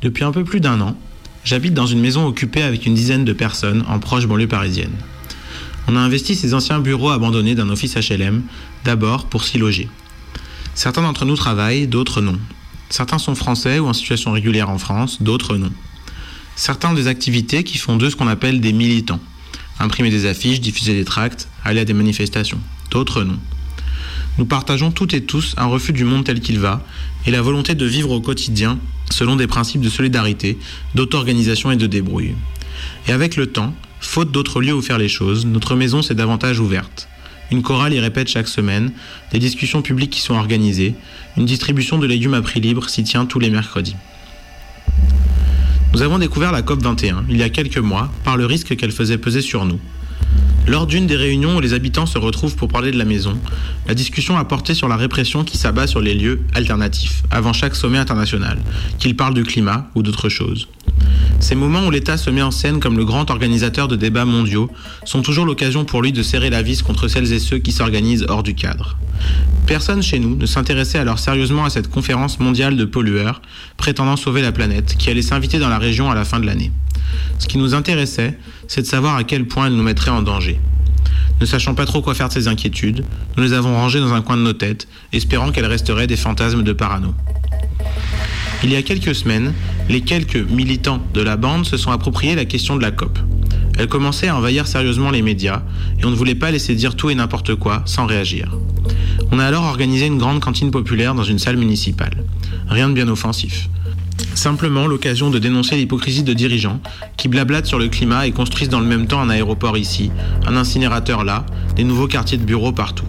Depuis un peu plus d'un an, j'habite dans une maison occupée avec une dizaine de personnes en proche banlieue parisienne. On a investi ces anciens bureaux abandonnés d'un office HLM, d'abord pour s'y loger. Certains d'entre nous travaillent, d'autres non. Certains sont français ou en situation régulière en France, d'autres non. Certains ont des activités qui font d'eux ce qu'on appelle des militants. Imprimer des affiches, diffuser des tracts, aller à des manifestations. D'autres non. Nous partageons toutes et tous un refus du monde tel qu'il va et la volonté de vivre au quotidien selon des principes de solidarité, d'auto-organisation et de débrouille. Et avec le temps, faute d'autres lieux où faire les choses, notre maison s'est davantage ouverte. Une chorale y répète chaque semaine, des discussions publiques qui sont organisées, une distribution de légumes à prix libre s'y tient tous les mercredis. Nous avons découvert la COP 21 il y a quelques mois par le risque qu'elle faisait peser sur nous. Lors d'une des réunions où les habitants se retrouvent pour parler de la maison, la discussion a porté sur la répression qui s'abat sur les lieux alternatifs avant chaque sommet international, qu'il parle du climat ou d'autre chose. Ces moments où l'État se met en scène comme le grand organisateur de débats mondiaux sont toujours l'occasion pour lui de serrer la vis contre celles et ceux qui s'organisent hors du cadre. Personne chez nous ne s'intéressait alors sérieusement à cette conférence mondiale de pollueurs prétendant sauver la planète qui allait s'inviter dans la région à la fin de l'année. Ce qui nous intéressait, c'est de savoir à quel point elle nous mettrait en danger. Ne sachant pas trop quoi faire de ces inquiétudes, nous les avons rangées dans un coin de nos têtes, espérant qu'elles resteraient des fantasmes de parano. Il y a quelques semaines, les quelques militants de la bande se sont appropriés la question de la COP. Elle commençait à envahir sérieusement les médias et on ne voulait pas laisser dire tout et n'importe quoi sans réagir. On a alors organisé une grande cantine populaire dans une salle municipale. Rien de bien offensif. Simplement l'occasion de dénoncer l'hypocrisie de dirigeants qui blablatent sur le climat et construisent dans le même temps un aéroport ici, un incinérateur là, des nouveaux quartiers de bureaux partout.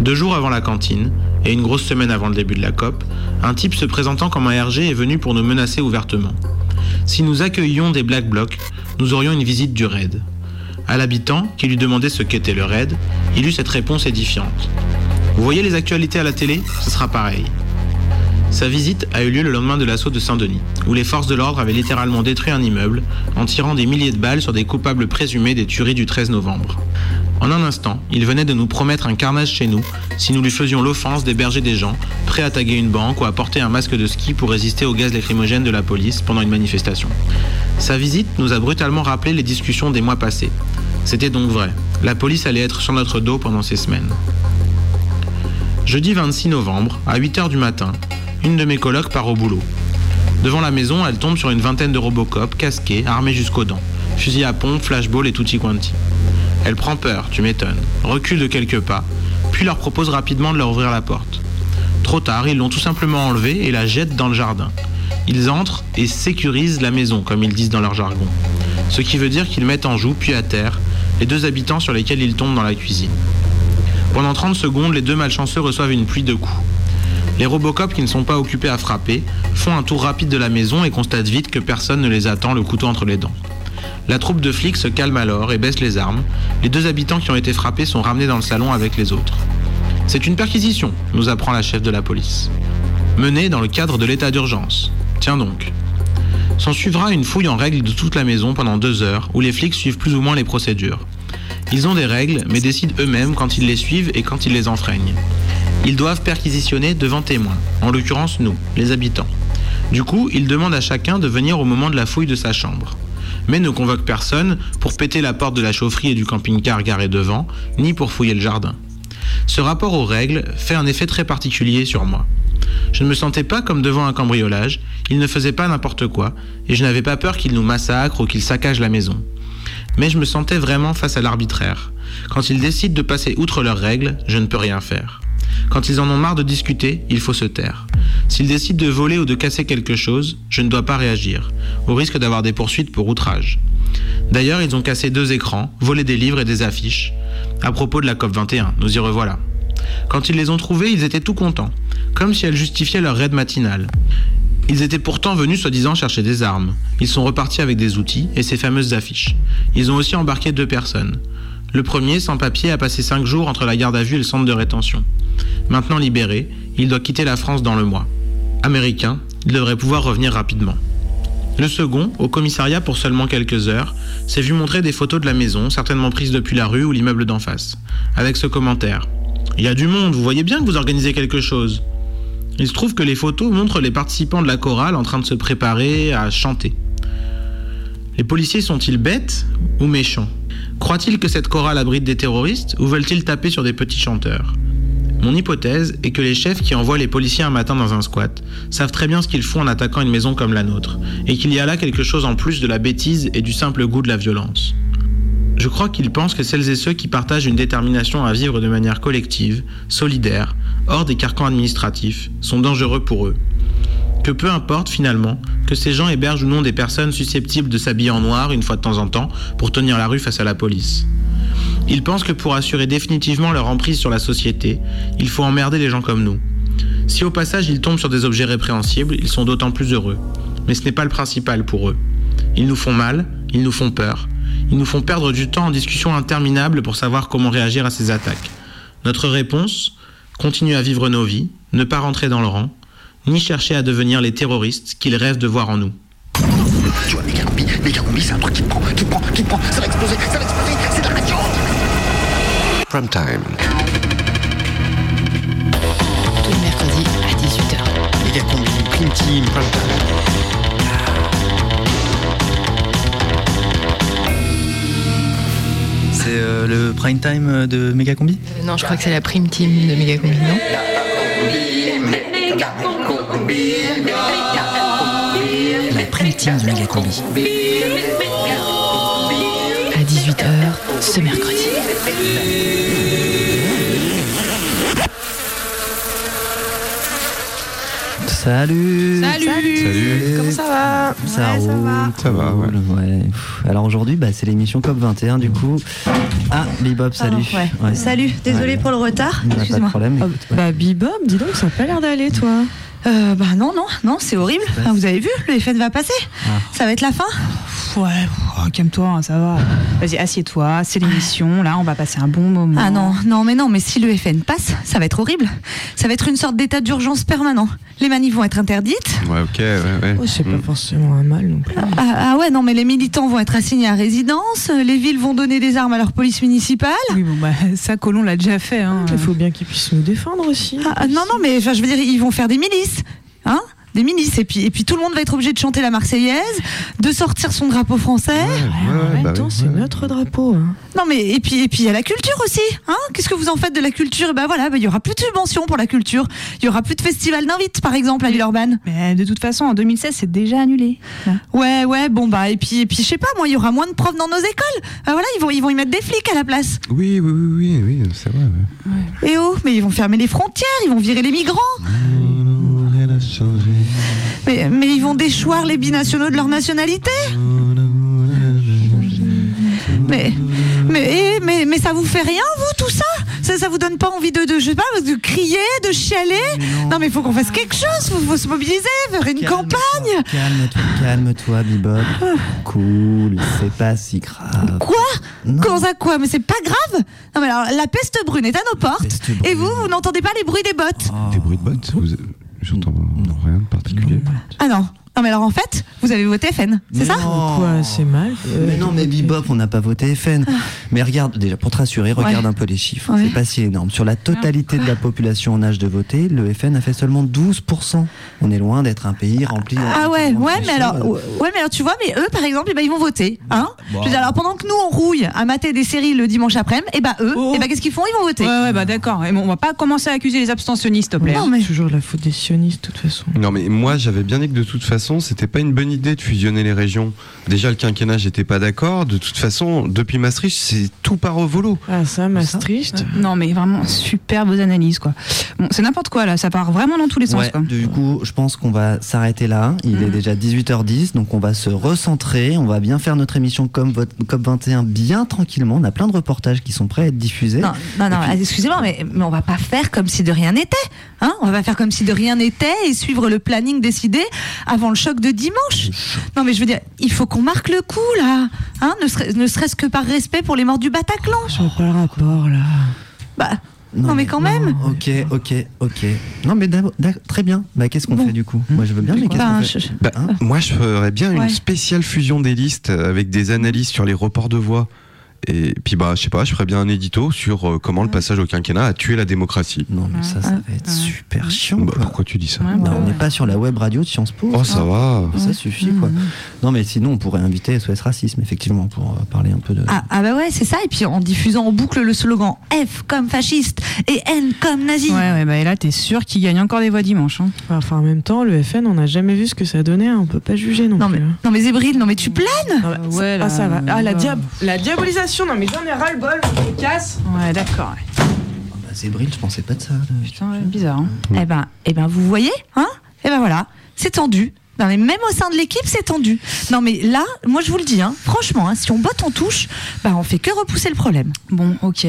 Deux jours avant la cantine, et une grosse semaine avant le début de la COP, un type se présentant comme un RG est venu pour nous menacer ouvertement. Si nous accueillions des Black Blocs, nous aurions une visite du raid. À l'habitant, qui lui demandait ce qu'était le raid, il eut cette réponse édifiante. Vous voyez les actualités à la télé? Ce sera pareil. Sa visite a eu lieu le lendemain de l'assaut de Saint-Denis, où les forces de l'ordre avaient littéralement détruit un immeuble en tirant des milliers de balles sur des coupables présumés des tueries du 13 novembre. En un instant, il venait de nous promettre un carnage chez nous si nous lui faisions l'offense d'héberger des gens prêts à taguer une banque ou à porter un masque de ski pour résister au gaz lacrymogène de la police pendant une manifestation. Sa visite nous a brutalement rappelé les discussions des mois passés. C'était donc vrai. La police allait être sur notre dos pendant ces semaines. Jeudi 26 novembre, à 8h du matin, une de mes colocs part au boulot. Devant la maison, elle tombe sur une vingtaine de Robocop, casqués, armés jusqu'aux dents. Fusil à pompe, flashball et tutti quanti. Elle prend peur, tu m'étonnes, recule de quelques pas, puis leur propose rapidement de leur ouvrir la porte. Trop tard, ils l'ont tout simplement enlevée et la jettent dans le jardin. Ils entrent et sécurisent la maison, comme ils disent dans leur jargon. Ce qui veut dire qu'ils mettent en joue, puis à terre, les deux habitants sur lesquels ils tombent dans la cuisine. Pendant 30 secondes, les deux malchanceux reçoivent une pluie de coups. Les Robocop qui ne sont pas occupés à frapper font un tour rapide de la maison et constatent vite que personne ne les attend le couteau entre les dents. La troupe de flics se calme alors et baisse les armes. Les deux habitants qui ont été frappés sont ramenés dans le salon avec les autres. C'est une perquisition, nous apprend la chef de la police. Menée dans le cadre de l'état d'urgence. Tiens donc. S'en suivra une fouille en règle de toute la maison pendant deux heures, où les flics suivent plus ou moins les procédures. Ils ont des règles, mais décident eux-mêmes quand ils les suivent et quand ils les enfreignent. Ils doivent perquisitionner devant témoins, en l'occurrence nous, les habitants. Du coup, ils demandent à chacun de venir au moment de la fouille de sa chambre. Mais ne convoquent personne pour péter la porte de la chaufferie et du camping-car garé devant, ni pour fouiller le jardin. Ce rapport aux règles fait un effet très particulier sur moi. Je ne me sentais pas comme devant un cambriolage, ils ne faisaient pas n'importe quoi, et je n'avais pas peur qu'ils nous massacrent ou qu'ils saccagent la maison. Mais je me sentais vraiment face à l'arbitraire. Quand ils décident de passer outre leurs règles, je ne peux rien faire. Quand ils en ont marre de discuter, il faut se taire. S'ils décident de voler ou de casser quelque chose, je ne dois pas réagir, au risque d'avoir des poursuites pour outrage. D'ailleurs, ils ont cassé deux écrans, volé des livres et des affiches. À propos de la COP21, nous y revoilà. Quand ils les ont trouvés, ils étaient tout contents, comme si elles justifiaient leur raid matinale. Ils étaient pourtant venus soi-disant chercher des armes. Ils sont repartis avec des outils et ces fameuses affiches. Ils ont aussi embarqué deux personnes. Le premier, sans papier, a passé cinq jours entre la garde à vue et le centre de rétention. Maintenant libéré, il doit quitter la France dans le mois. Américain, il devrait pouvoir revenir rapidement. Le second, au commissariat pour seulement quelques heures, s'est vu montrer des photos de la maison, certainement prises depuis la rue ou l'immeuble d'en face, avec ce commentaire. Il y a du monde, vous voyez bien que vous organisez quelque chose. Il se trouve que les photos montrent les participants de la chorale en train de se préparer à chanter. Les policiers sont-ils bêtes ou méchants? Croient-ils que cette chorale abrite des terroristes ou veulent-ils taper sur des petits chanteurs? Mon hypothèse est que les chefs qui envoient les policiers un matin dans un squat savent très bien ce qu'ils font en attaquant une maison comme la nôtre, et qu'il y a là quelque chose en plus de la bêtise et du simple goût de la violence. Je crois qu'ils pensent que celles et ceux qui partagent une détermination à vivre de manière collective, solidaire, hors des carcans administratifs, sont dangereux pour eux. Que peu importe finalement que ces gens hébergent ou non des personnes susceptibles de s'habiller en noir une fois de temps en temps pour tenir la rue face à la police. Ils pensent que pour assurer définitivement leur emprise sur la société, il faut emmerder les gens comme nous. Si au passage ils tombent sur des objets répréhensibles, ils sont d'autant plus heureux. Mais ce n'est pas le principal pour eux. Ils nous font mal, ils nous font peur, ils nous font perdre du temps en discussions interminables pour savoir comment réagir à ces attaques. Notre réponse Continuer à vivre nos vies, ne pas rentrer dans le rang, ni chercher à devenir les terroristes qu'ils rêvent de voir en nous. Tu vois, méga combi, méga combi, c'est un truc qui prend, qui prend, qui prend, ça va exploser, ça va exploser, c'est de la radio Prime time. Tous les mercredis à 18h. Méga combi, prime team, prime time. Euh, le prime time de Megacombi? Euh, non, je crois que c'est la prime team de Megacombi, non? La prime team de Megacombi. À 18h ce mercredi. Salut Salut. Comment ça va? Ça Ouais, roule, va. Ça va, ouais. Alors aujourd'hui, bah, c'est l'émission COP21 du coup. Ah, Bebop, salut. Pardon, ouais. Ouais. Salut, désolé Ouais. pour le retard. Pas de Excuse-moi. problème. Ah. Bah Bebop, dis donc, ça a pas l'air d'aller toi. Euh, bah non, non, non, c'est horrible. Ah, vous avez vu, le FN va passer. Ah. Ça va être la fin. Ouais, oh, calme-toi, hein, ça va. Vas-y, assieds-toi, c'est l'émission, là, on va passer un bon moment. Ah non, non, mais non, mais si le FN passe, ça va être horrible. Ça va être une sorte d'état d'urgence permanent. Les manifs vont être interdites. Ouais, ok, ouais, ouais. Oh, c'est pas Mm. forcément un mal non plus. Ah, ah ouais, non, mais les militants vont être assignés à résidence. Les villes vont donner des armes à leur police municipale. Oui, bon, bah, ça, Colomb l'a déjà fait. Hein. Il faut bien qu'ils puissent nous défendre aussi. Ah, ah, non, non, mais je veux dire, ils vont faire des milices. Hein des milices et puis et puis tout le monde va être obligé de chanter la Marseillaise, de sortir son drapeau français. Ouais, Ouais, ouais, en même bah temps, oui, c'est ouais. notre drapeau. hein. Non mais et puis et puis il y a la culture aussi, hein Qu'est-ce que vous en faites de la culture? Ben voilà, ben, il y aura plus de subventions pour la culture, il y aura plus de festival d'invites par exemple à Villeurbanne. Mais de toute façon, en 2016, c'est déjà annulé. Ouais ouais, bon bah et puis et puis je sais pas moi, il y aura moins de profs dans nos écoles. Ben voilà, ils vont ils vont y mettre des flics à la place. Oui, oui, oui, oui, oui, c'est vrai. ouais. Et oh, mais ils vont fermer les frontières, ils vont virer les migrants. Mais mais ils vont déchoir les binationaux de leur nationalité. Mais mais mais mais ça vous fait rien vous tout ça? Ça ça vous donne pas envie de de je sais pas de crier, de chialer? Non mais il faut qu'on fasse quelque chose, faut, faut se mobiliser, faire une Calme-toi, campagne. Calme-toi, calme-toi, Bebop. Cool, c'est pas si grave. Quoi? Non. Comment ça quoi? Mais c'est pas grave? Non mais alors la peste brune est à nos portes et vous vous n'entendez pas les bruits des bottes Oh. Des bruits de bottes vous... J'entends rien de particulier. Ah non Non mais alors en fait, vous avez voté FN, c'est ça non. Quoi, c'est mal Mais non, mais Bebop, on n'a pas voté FN. Mais regarde, déjà, pour te rassurer, regarde Ouais. un peu les chiffres. Ouais. C'est pas si énorme. Sur la totalité de la population en âge de voter, le FN a fait seulement 12%. On est loin d'être un pays rempli. Ah ouais, ouais, mais alors, ouais, mais alors tu vois, mais eux, par exemple, eh ben, ils vont voter, hein. Bon. Je veux dire, alors pendant que nous on rouille à mater des séries le dimanche après-midi, et bah eux, Oh. et bah qu'est-ce qu'ils font? Ils vont voter. Ouais, ouais, bah d'accord. Et bon, on va pas commencer à accuser les abstentionnistes, s'il te plaît. Non mais Toujours la faute des sionistes, de toute façon. Non mais moi j'avais bien dit que de toute façon c'était pas une bonne idée de fusionner les régions. Déjà le quinquennat j'étais pas d'accord. De toute façon depuis Maastricht c'est tout part au volo. Ah, ça, Maastricht Non, mais vraiment, super vos analyses, quoi. Bon, c'est n'importe quoi, là. Ça part vraiment dans tous les sens, Ouais, quoi. du coup, je pense qu'on va s'arrêter là. Il est Mhm. déjà 18h10, donc on va se recentrer. On va bien faire notre émission comme votre COP21 bien tranquillement. On a plein de reportages qui sont prêts à être diffusés. non, non, non, excusez-moi, mais, mais on va pas faire comme si de rien n'était, hein On va pas faire comme si de rien n'était et suivre le planning décidé avant le choc de dimanche. Non, mais je veux dire, il faut qu'on marque le coup là, hein Ne serait- ne serait-ce que par respect pour les morts du Bataclan. Je vois pas le rapport, là. Bah, non, mais quand même. Ok, ok, ok. Non, mais très bien. Bah, qu'est-ce qu'on Bon. fait du coup? Moi, je veux bien, mais qu'est-ce Ben, qu'on fait? Je- Bah, Hein? moi je ferais bien Ouais. une spéciale fusion des listes avec des analyses sur les reports de voix Et puis bah je sais pas, je ferais bien un édito sur euh, comment le passage au quinquennat a tué la démocratie. Non, mais ça, ça va être super chiant. Bah, quoi. pourquoi tu dis ça Ouais, Bah, bah, on n'est pas sur la web radio de Sciences Po. Oh ça va. Ça suffit quoi. Non mais sinon on pourrait inviter SOS Racisme effectivement pour euh, parler un peu de... Ah, ah bah ouais, c'est ça. Et puis en diffusant en boucle le slogan F comme fasciste et N comme nazi. Ouais, ouais, bah et là, t'es sûr qu'il gagne encore des voix dimanche. Hein. Enfin, en même temps, le FN, on n'a jamais vu ce que ça donnait. hein. On peut pas juger non, Non mais, plus. hein. non mais Zébril, non mais tu planes Ah, Euh, ouais, ah, là, ça va. Ah, la, diab- la diabolisation. Non, mais j'en ai ras-le-bol. Je me casse. Ouais, d'accord. ouais. Bah, Zébril, je pensais pas de ça. là. Putain, ouais, bizarre. Hein. Eh ben, eh ben, vous voyez, hein Eh ben voilà, c'est tendu. Non, mais même au sein de l'équipe, c'est tendu. Non, mais là, moi, je vous le dis, hein, franchement, hein, si on botte en touche, bah, on fait que repousser le problème. Bon, ok.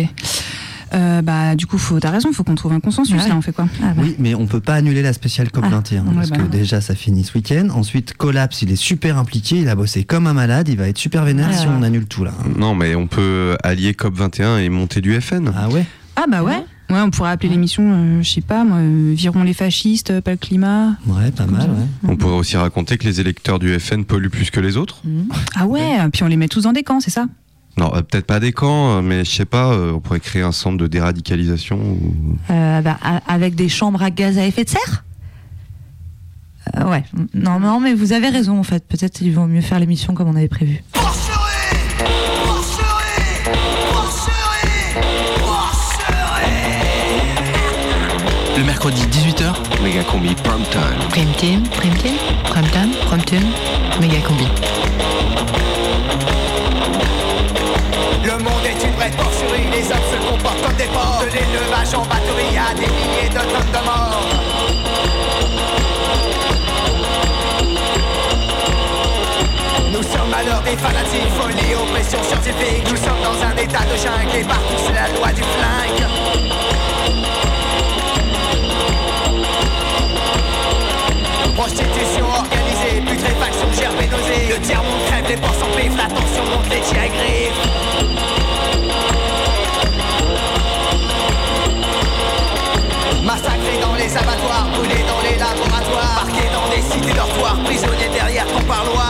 Euh, bah, du coup, t'as raison, faut qu'on trouve un consensus. Ouais. Là, on fait quoi Ah, bah. Oui, mais on peut pas annuler la spéciale COP21 Ah, ouais, parce bah que déjà ça finit ce week-end. Ensuite, Collapse, il est super impliqué, il a bossé comme un malade, il va être super vénère Ouais, si ouais. on annule tout là. Non mais on peut allier COP21 et monter du FN. Ah ouais Ah, bah ouais. Ouais, on pourrait appeler l'émission, euh, je sais pas, moi, euh, Virons les fascistes, euh, pas le climat. Ouais, pas mal, ouais. On pourrait aussi raconter que les électeurs du FN polluent plus que les autres. Ah ouais, puis on les met tous dans des camps, c'est ça? Non, euh, peut-être pas des camps, euh, mais je sais pas, euh, on pourrait créer un centre de déradicalisation. ou- Euh, bah, avec des chambres à gaz à effet de serre Euh, Ouais, non, non, mais vous avez raison en fait. Peut-être ils vont mieux faire l'émission comme on avait prévu. Le mercredi 18h, Méga combi prime time. Prime Team, Prime Team, Prime Time, Prime Team, De l'élevage en batterie à des milliers de tonnes de morts. Nous sommes à l'heure des fanatiques, folie, oppression scientifique. Nous sommes dans un état de jungle et partout c'est la loi du flingue. Prostitution organisée, putréfaction, gerbe nausée. Le tiers-monde crève, les porcs la tension monte, les tiens griffes. Derrière ton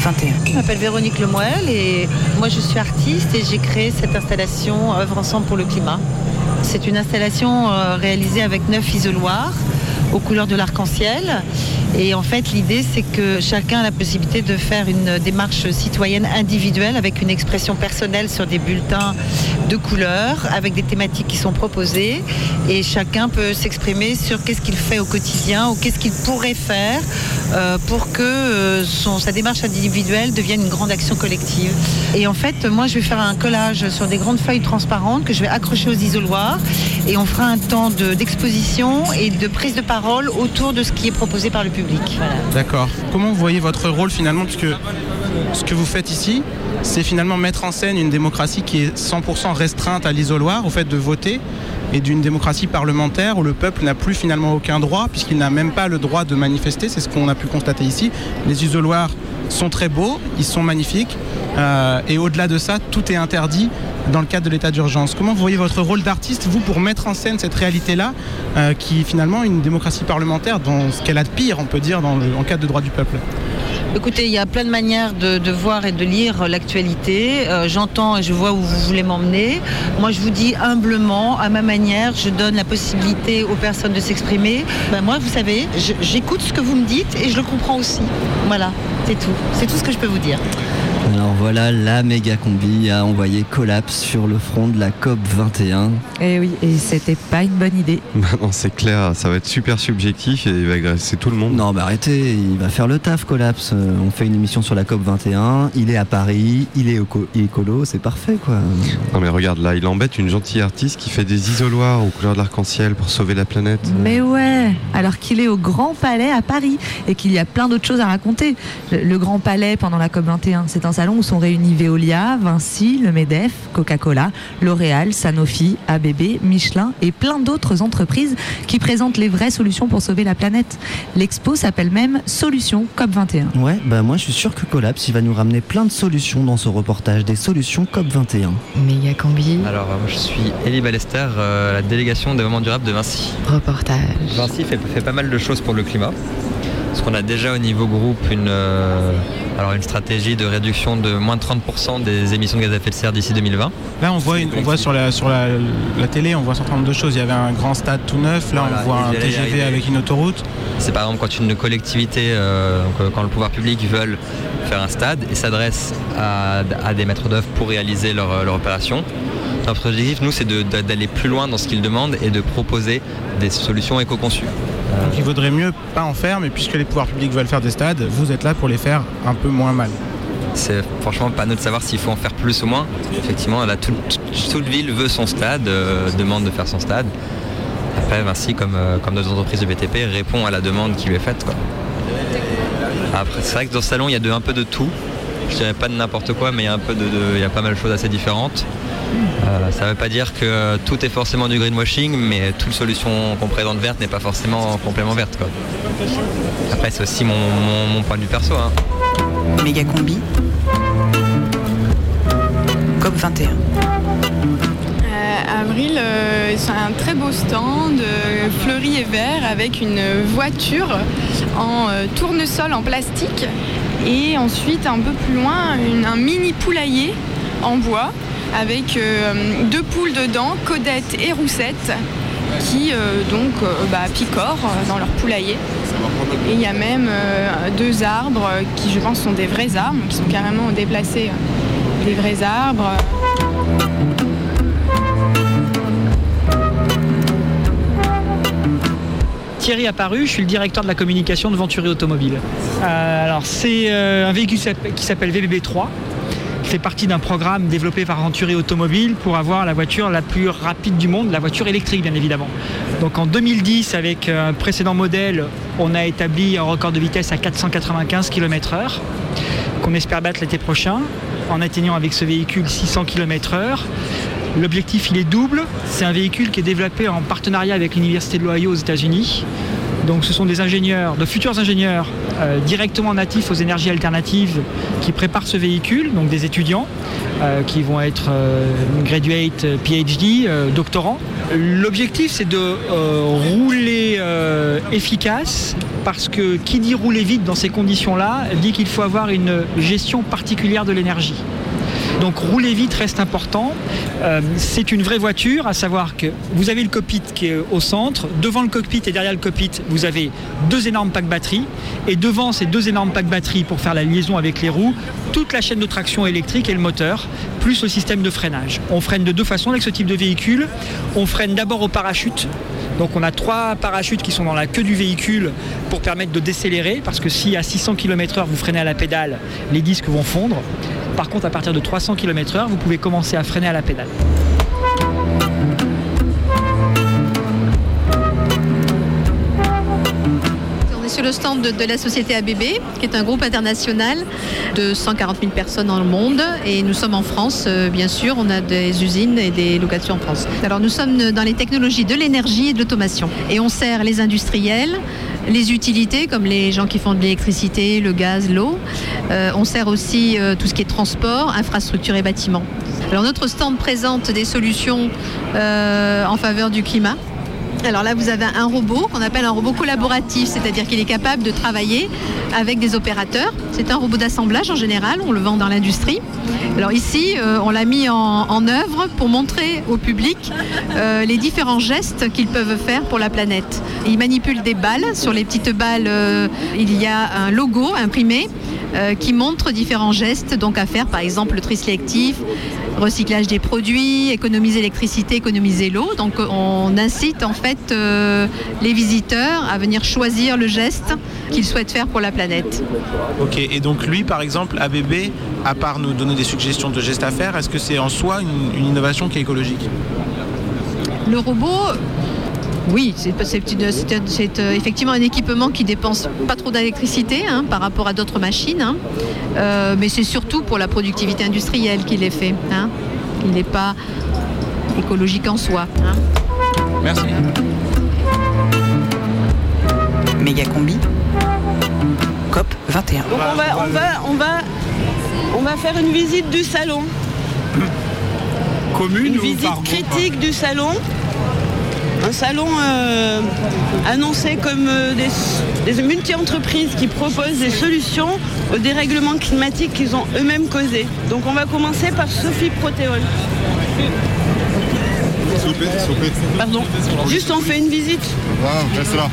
21. Je m'appelle Véronique Lemoelle et moi je suis artiste et j'ai créé cette installation Œuvre ensemble pour le climat. C'est une installation euh, réalisée avec neuf isoloirs aux couleurs de l'arc-en-ciel. Et en fait, l'idée, c'est que chacun a la possibilité de faire une démarche citoyenne individuelle avec une expression personnelle sur des bulletins de couleurs, avec des thématiques qui sont proposées. Et chacun peut s'exprimer sur qu'est-ce qu'il fait au quotidien ou qu'est-ce qu'il pourrait faire euh, pour que euh, sa démarche individuelle devienne une grande action collective. Et en fait, moi, je vais faire un collage sur des grandes feuilles transparentes que je vais accrocher aux isoloirs. Et on fera un temps de- d'exposition et de prise de parole autour de ce qui est proposé par le public. Voilà. D'accord. Comment vous voyez votre rôle finalement Puisque ce que vous faites ici, c'est finalement mettre en scène une démocratie qui est 100% restreinte à l'isoloir, au fait de voter, et d'une démocratie parlementaire où le peuple n'a plus finalement aucun droit, puisqu'il n'a même pas le droit de manifester. C'est ce qu'on a pu constater ici. Les isoloirs sont très beaux, ils sont magnifiques, euh, et au-delà de ça, tout est interdit dans le cadre de l'état d'urgence. Comment vous voyez votre rôle d'artiste, vous, pour mettre en scène cette réalité-là, euh, qui est finalement une démocratie parlementaire dans ce qu'elle a de pire, on peut dire, dans le, en cadre de droit du peuple? Écoutez, il y a plein de manières de, voir et de lire l'actualité. Euh, J'entends et je vois où vous voulez m'emmener. Moi, je vous dis humblement, à ma manière, je donne la possibilité aux personnes de s'exprimer. Ben, moi, vous savez, j'écoute ce que vous me dites et je le comprends aussi. Voilà, c'est tout. C'est tout ce que je peux vous dire. Alors voilà, la méga combi a envoyé collapse sur le front de la COP 21. Et oui, et c'était pas une bonne idée. Bah non, c'est clair, ça va être super subjectif et il va agresser tout le monde. Non, mais arrêtez, il va faire le taf, collapse. Euh, On fait une émission sur la COP 21, il est à Paris, il est éco- écolo, c'est parfait quoi. Non mais regarde là, il embête une gentille artiste qui fait des isoloirs aux couleurs de l'arc-en-ciel pour sauver la planète. Mais ouais, alors qu'il est au Grand Palais à Paris et qu'il y a plein d'autres choses à raconter. Le, le Grand Palais pendant la COP21, c'est un salon où sont réunis Veolia, Vinci, le MEDEF, Coca-Cola, L'Oréal, Sanofi, ABB, Michelin et plein d'autres entreprises qui présentent les vraies solutions pour sauver la planète. L'expo s'appelle même Solutions COP21. Ouais, bah moi je suis sûr que collapse, il va nous ramener plein de solutions dans ce reportage, des solutions COP 21. Méga combi, Alors, euh, moi, je suis Elie Ballester, euh, la délégation développement durable de Vinci. reportage. Vinci fait, fait pas mal de choses pour le climat. Parce qu'on a déjà au niveau groupe une, euh, alors une stratégie de réduction de moins de 30% des émissions de gaz à effet de serre d'ici 2020. Là, on voit, une- on voit sur, la, sur la, la télé, on voit un certain nombre de choses. Il y avait un grand stade tout neuf, là Voilà, on voit un TGV avec une autoroute. C'est par exemple quand une collectivité, euh, donc, quand le pouvoir public veulent faire un stade et s'adresse à, à des maîtres d'œuvre pour réaliser leur, leur opération. Notre objectif, nous, c'est d'aller plus loin dans ce qu'ils demandent et de proposer des solutions éco-conçues. Donc il vaudrait mieux pas en faire, mais puisque les pouvoirs publics veulent faire des stades, vous êtes là pour les faire un peu moins mal. C'est franchement pas nous de savoir s'il faut en faire plus ou moins. Effectivement, là, toute, ville veut son stade, euh, demande de faire son stade. Après, Vinci, comme, euh, comme d'autres entreprises de BTP, répond à la demande qui lui est faite. Après, c'est vrai que dans ce salon, il y a un peu de tout. Je dirais pas de n'importe quoi, mais il y a un peu de, de- il y a pas mal de choses assez différentes. Euh, ça ne veut pas dire que tout est forcément du greenwashing, mais toute solution qu'on présente verte n'est pas forcément complètement verte. Quoi. Après, c'est aussi mon, mon- mon point de vue perso. hein. Méga combi. COP 21. Euh, Avril, euh, c'est un très beau stand euh, fleuri et vert avec une voiture en euh, tournesol en plastique et ensuite un peu plus loin un mini poulailler en bois avec euh, deux poules dedans, Codette et Roussette qui euh, donc euh, bah, picorent dans leur poulailler. Et il y a même deux arbres qui je pense sont des vrais arbres, qui sont carrément déplacés des vrais arbres. Thierry Apparu, je suis le directeur de la communication de Venturi Automobile. Euh, c'est euh, un véhicule qui s'appelle VBB3, qui fait partie d'un programme développé par Venturi Automobile pour avoir la voiture la plus rapide du monde, la voiture électrique bien évidemment. Donc en 2010, avec un précédent modèle, on a établi un record de vitesse à 495 km/h, qu'on espère battre l'été prochain, en atteignant avec ce véhicule 600 km/h. L'objectif, il est double. C'est un véhicule qui est développé en partenariat avec l'Université de l'Ohio aux États-Unis. Donc, ce sont des ingénieurs, de futurs ingénieurs euh, directement natifs aux énergies alternatives qui préparent ce véhicule, donc des étudiants euh, qui vont être euh, graduate, PhD, euh, doctorants. L'objectif, c'est de rouler efficace parce que qui dit rouler vite dans ces conditions-là dit qu'il faut avoir une gestion particulière de l'énergie. Donc rouler vite reste important. Euh, c'est une vraie voiture, à savoir que vous avez le cockpit qui est au centre. Devant le cockpit et derrière le cockpit, vous avez deux énormes packs batteries. Et devant ces deux énormes packs batteries pour faire la liaison avec les roues, toute la chaîne de traction électrique et le moteur, plus le système de freinage. On freine de deux façons avec ce type de véhicule. On freine d'abord au parachute. Donc on a trois parachutes qui sont dans la queue du véhicule pour permettre de décélérer, parce que si à 600 km/h vous freinez à la pédale, les disques vont fondre. Par contre, à partir de 300 km/h, vous pouvez commencer à freiner à la pédale. On est sur le stand de, la société ABB, qui est un groupe international de 140 000 personnes dans le monde. Et nous sommes en France, euh, bien sûr. On a des usines et des locations en France. Alors nous sommes dans les technologies de l'énergie et de l'automation. Et on sert les industriels, les utilités, comme les gens qui font de l'électricité, le gaz, l'eau. Euh, on sert aussi euh, tout ce qui est transport, infrastructure et bâtiments. Alors notre stand présente des solutions euh, en faveur du climat Alors là, vous avez un robot qu'on appelle un robot collaboratif, c'est-à-dire qu'il est capable de travailler avec des opérateurs. C'est un robot d'assemblage en général, on le vend dans l'industrie. Alors ici, euh, on l'a mis en, œuvre pour montrer au public euh, les différents gestes qu'ils peuvent faire pour la planète. Il manipule des balles. Sur les petites balles, euh, il y a un logo imprimé euh, qui montre différents gestes donc à faire, par exemple le tri sélectif, recyclage des produits, économiser l'électricité, économiser l'eau. Donc on incite en fait euh, les visiteurs à venir choisir le geste qu'ils souhaitent faire pour la planète. Ok, et donc lui, par exemple, ABB, à part nous donner des suggestions de gestes à faire, est-ce que c'est en soi une, une innovation qui est écologique? Le robot, oui, c'est c'est une- c'est- c'est, euh, effectivement un équipement qui dépense pas trop d'électricité hein, par rapport à d'autres machines, hein. Euh, mais c'est surtout pour la productivité industrielle qu'il est fait. hein. Il n'est pas écologique en soi. hein. Merci. Méga combi. COP 21. Donc on va, on va, on va, on va faire une visite du salon. Commune Une ou visite critique du salon. Un salon euh, annoncé comme euh, des, des multi-entreprises qui proposent des solutions au dérèglement climatique qu'ils ont eux-mêmes causé. Donc on va commencer par Sophie Protéol. Pardon. Juste on fait une visite. Reste là.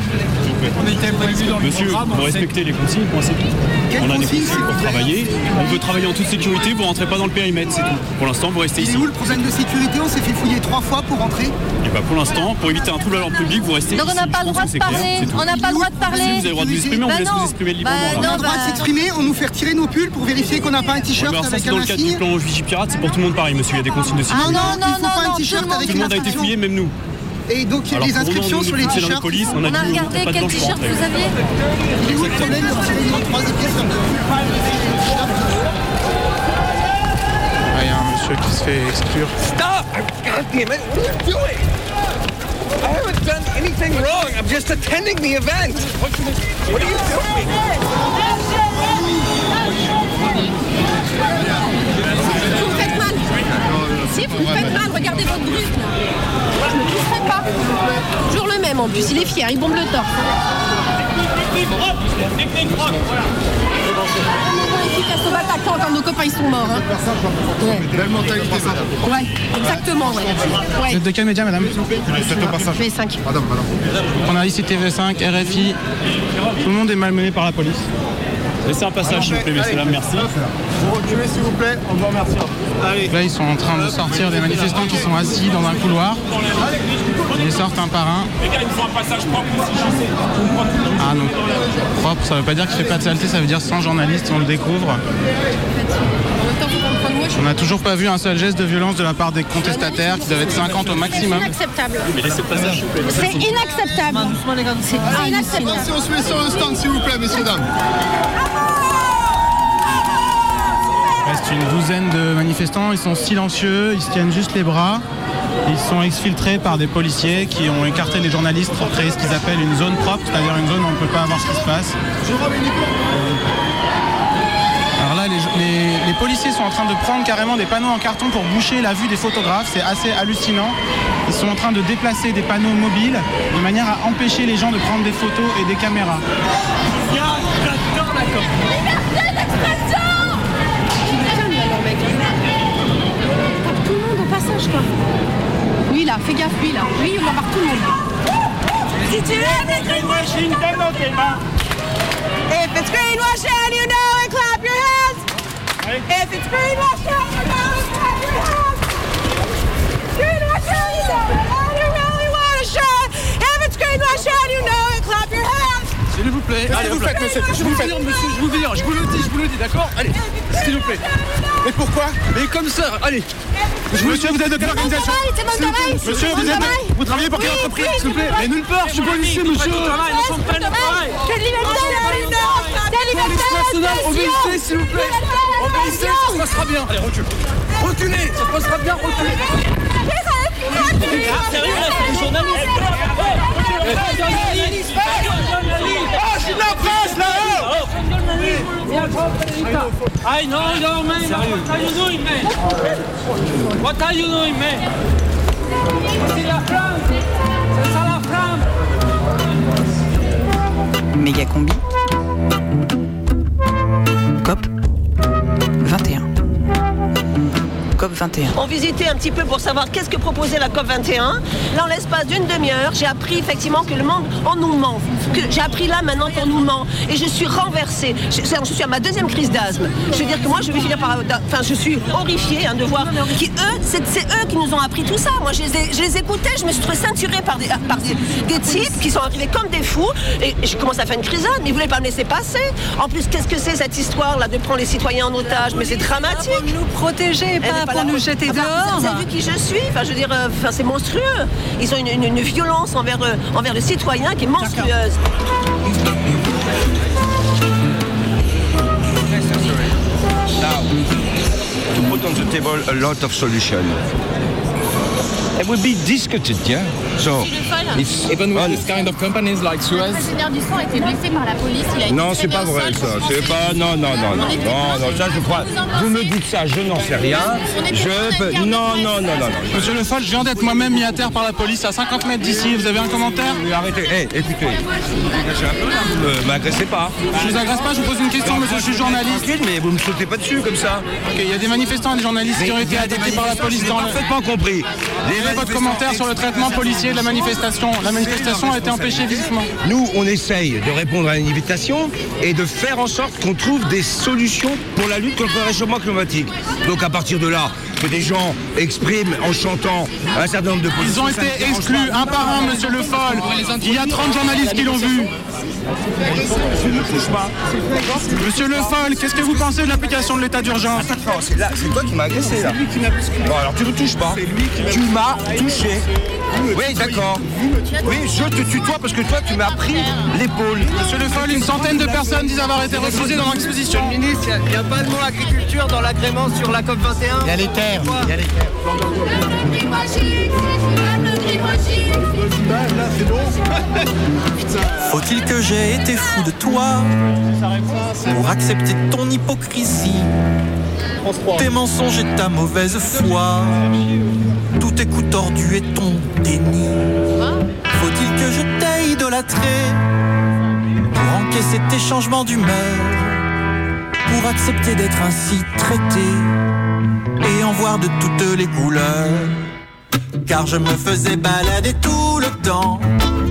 On était prévu dans le Monsieur, vous respectez les consignes, moi c'est tout. On a des consignes pour travailler. On veut travailler en toute sécurité, vous rentrez pas dans le périmètre, c'est tout. Pour l'instant, vous restez ici. où le problème de sécurité On s'est fait fouiller trois fois pour rentrer. Et bah pour l'instant, pour éviter un trouble à l'ordre public, vous restez Donc on ici. n'a pas le droit de c'est parler. c'est. On n'a pas le droit de parler. Si, vous avez le droit de vous exprimer, on vous Bah laisse vous exprimer librement. Bah. On a le droit de bah- s'exprimer, on nous fait retirer nos pulls pour vérifier qu'on n'a pas un t-shirt bah avec c'est dans un le cadre du plan Vigipirate, c'est pour tout le monde pareil, monsieur, il y a des consignes de Ah sécurité. non, Il non, faut non, pas un non, t-shirt tout le monde- avec Tout le monde a été fouillé, même nous. Et donc il y a Alors des inscriptions sur les t-shirts. on a On a dit, regardé quel t-shirt vous aviez Il Ah, y a un monsieur qui se fait exclure. Stop! God damn it, what are you doing? I haven't done anything wrong. I'm just attending the event. What are you doing? Vous faites mal. Si, vous me faites mal. Regardez votre brut là. Je me toucherai pas. Toujours le même en plus. Il est fier. Il bombe le torse. efficace au Bataclan quand nos copains ils sont morts. Hein. Ouais. Belle mentalité, madame. Ouais, exactement. Ouais. Ouais. Vous êtes de quel média, madame C'est au passage. V5. Madame, madame. Journaliste TV5, RFI. Tout le monde est malmené par la police. Laissez un passage, s'il vous plaît, messieurs, dames, merci. Vous reculez s'il vous plaît, on vous remercie. Allez. Là, ils sont en train de sortir des manifestants qui sont assis dans un couloir. Ils les sortent un par un. Les gars, il me faut un passage propre aussi, je sais. Ah non. Propre, ça veut pas dire qu'il fait pas de saleté, ça veut dire sans journaliste, on le découvre. On n'a toujours pas vu un seul geste de violence de la part des contestataires qui doivent être 50 au maximum. Inacceptable. Le. C'est inacceptable. C'est inacceptable. Si on se met sur un stand, s'il vous plaît, messieurs, dames. Il reste une douzaine de manifestants, ils sont silencieux, ils se tiennent juste les bras. Ils sont exfiltrés par des policiers qui ont écarté les journalistes pour créer ce qu'ils appellent une zone propre, c'est-à-dire une zone où on ne peut pas voir ce qui se passe. Alors là, les, les- les policiers sont en train de prendre carrément des panneaux en carton pour boucher la vue des photographes. C'est assez hallucinant. Ils sont en train de déplacer des panneaux mobiles de manière à empêcher les gens de prendre des photos et des caméras. J'adore la com. Tout le monde au passage quoi. Lui là, fais gaffe, lui là. Lui, on embarque tout le monde. Si tu les dans tes mains. If it's you know it, clap your hands. Greenwashing, you know it, and you really want to show it. If it's greenwashing, you know it, clap your hands. S'il vous plaît, allez, vous faites, monsieur, je vous vire, monsieur, je vous vire, je vous le dis, je vous le dis, d'accord Allez, s'il vous plaît. Mais pourquoi Mais comme ça, allez. Monsieur, vous êtes de quelle organisation C'est mon travail, c'est Monsieur, mon vous, êtes, vous travaillez pour quelle entreprise, s'il vous plaît Mais nulle part, je suis policier, monsieur. Quelle liberté, la liberté, la liberté s'il vous plaît. Obéissez, ça se passera bien. Allez, recule. Reculez, ça se passera bien, reculez. Know man, what are you doing, man? What are you doing, man? C'est la France, c'est ça la France. Méga combi. On visitait un petit peu pour savoir qu'est-ce que proposait la COP21. Là, en l'espace d'une demi-heure, j'ai appris effectivement que le monde, on nous ment. J'ai appris là maintenant qu'on nous ment. Et je suis renversée. Je, suis à ma deuxième crise d'asthme. Je veux dire que moi, je vais finir par. Euh, enfin, je suis horrifiée hein, de voir qui c'est, eux qui nous ont appris tout ça. Moi, je les, écoutais, je me suis trouvée ceinturée par des, types qui sont arrivés comme des fous. Et je commence à faire une crise d'asthme. Ils voulaient pas me laisser passer? En plus, qu'est-ce que c'est cette histoire-là de prendre les citoyens en otage? Mais c'est dramatique. Pour nous protéger, pour nous jeter dehors. Vous avez vu qui je suis Enfin, je veux dire, euh, enfin, c'est monstrueux. Ils ont une, une- une violence envers, euh, envers le citoyen qui est monstrueuse. Now, to put on the table a lot of solution. It will be discussed, yeah? So, it's Even with on- this kind of companies like Suez. Ingénieur du sang a été blessé par la police. Il a été Non, c'est pas vrai sol ça. C'est pas. Non, non, non, non. Non, non, ça je crois. Vous me dites ça, je n'en sais rien. Je peux. Non, non, non, non, non. Monsieur Le Foll, je viens d'être moi-même mis à terre par la police à 50 mètres d'ici. Vous avez un commentaire Mais Arrêtez. Eh, écoutez. Vous m'agressez un peu là, vous me- m'agressez pas. Je vous agresse pas, je vous pose une question, monsieur, je suis journaliste. Mais vous me sautez pas dessus comme ça. Ok, il y a des manifestants et des journalistes qui ont été attaqués par la police dans le. parfaitement compris. Quel est votre commentaire sur le traitement policier la manifestation La manifestation a été empêchée vivement. Nous, on essaye de répondre à une invitation et de faire en sorte qu'on trouve des solutions pour la lutte contre le réchauffement climatique. Donc à partir de là, que des gens expriment en chantant un certain nombre de Ils positions. ont ça ne été exclus un par un, monsieur Le Foll. Il y a 30 journalistes qui l'ont vu. Je ne touche pas. Monsieur Le Foll, qu'est-ce que vous pensez de l'application de l'état d'urgence? C'est là, c'est toi qui m'as agressé là. Bon alors tu ne touches pas. Tu m'as touché. Oui, d'accord. Oui, je te tutoie parce que toi tu m'as pris l'épaule. Monsieur Le Foll, une centaine de personnes disent avoir été refusées dans l'exposition. Monsieur le ministre, il n'y a, pas de mot agriculture dans l'agrément sur la COP 21 Il y a Faut-il que j'ai été fou de toi pour accepter ton hypocrisie, tes mensonges et ta mauvaise foi, tous tes coups tordus et ton déni. Faut-il que je t'ai idolâtré pour encaisser tes changements d'humeur, pour accepter d'être ainsi traité? Et en voir de toutes les couleurs car je me faisais balader tout le temps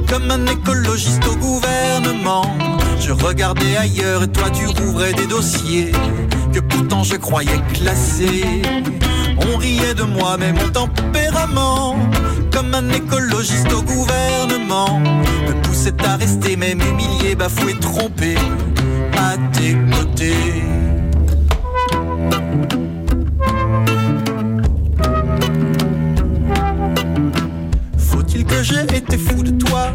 comme un écologiste au gouvernement. Je regardais ailleurs et toi tu rouvrais des dossiers que pourtant je croyais classés. On riait de moi mais mon tempérament comme un écologiste au gouvernement me poussait à rester même humilié, bafoué, trompé à tes côtés. J'ai été fou de toi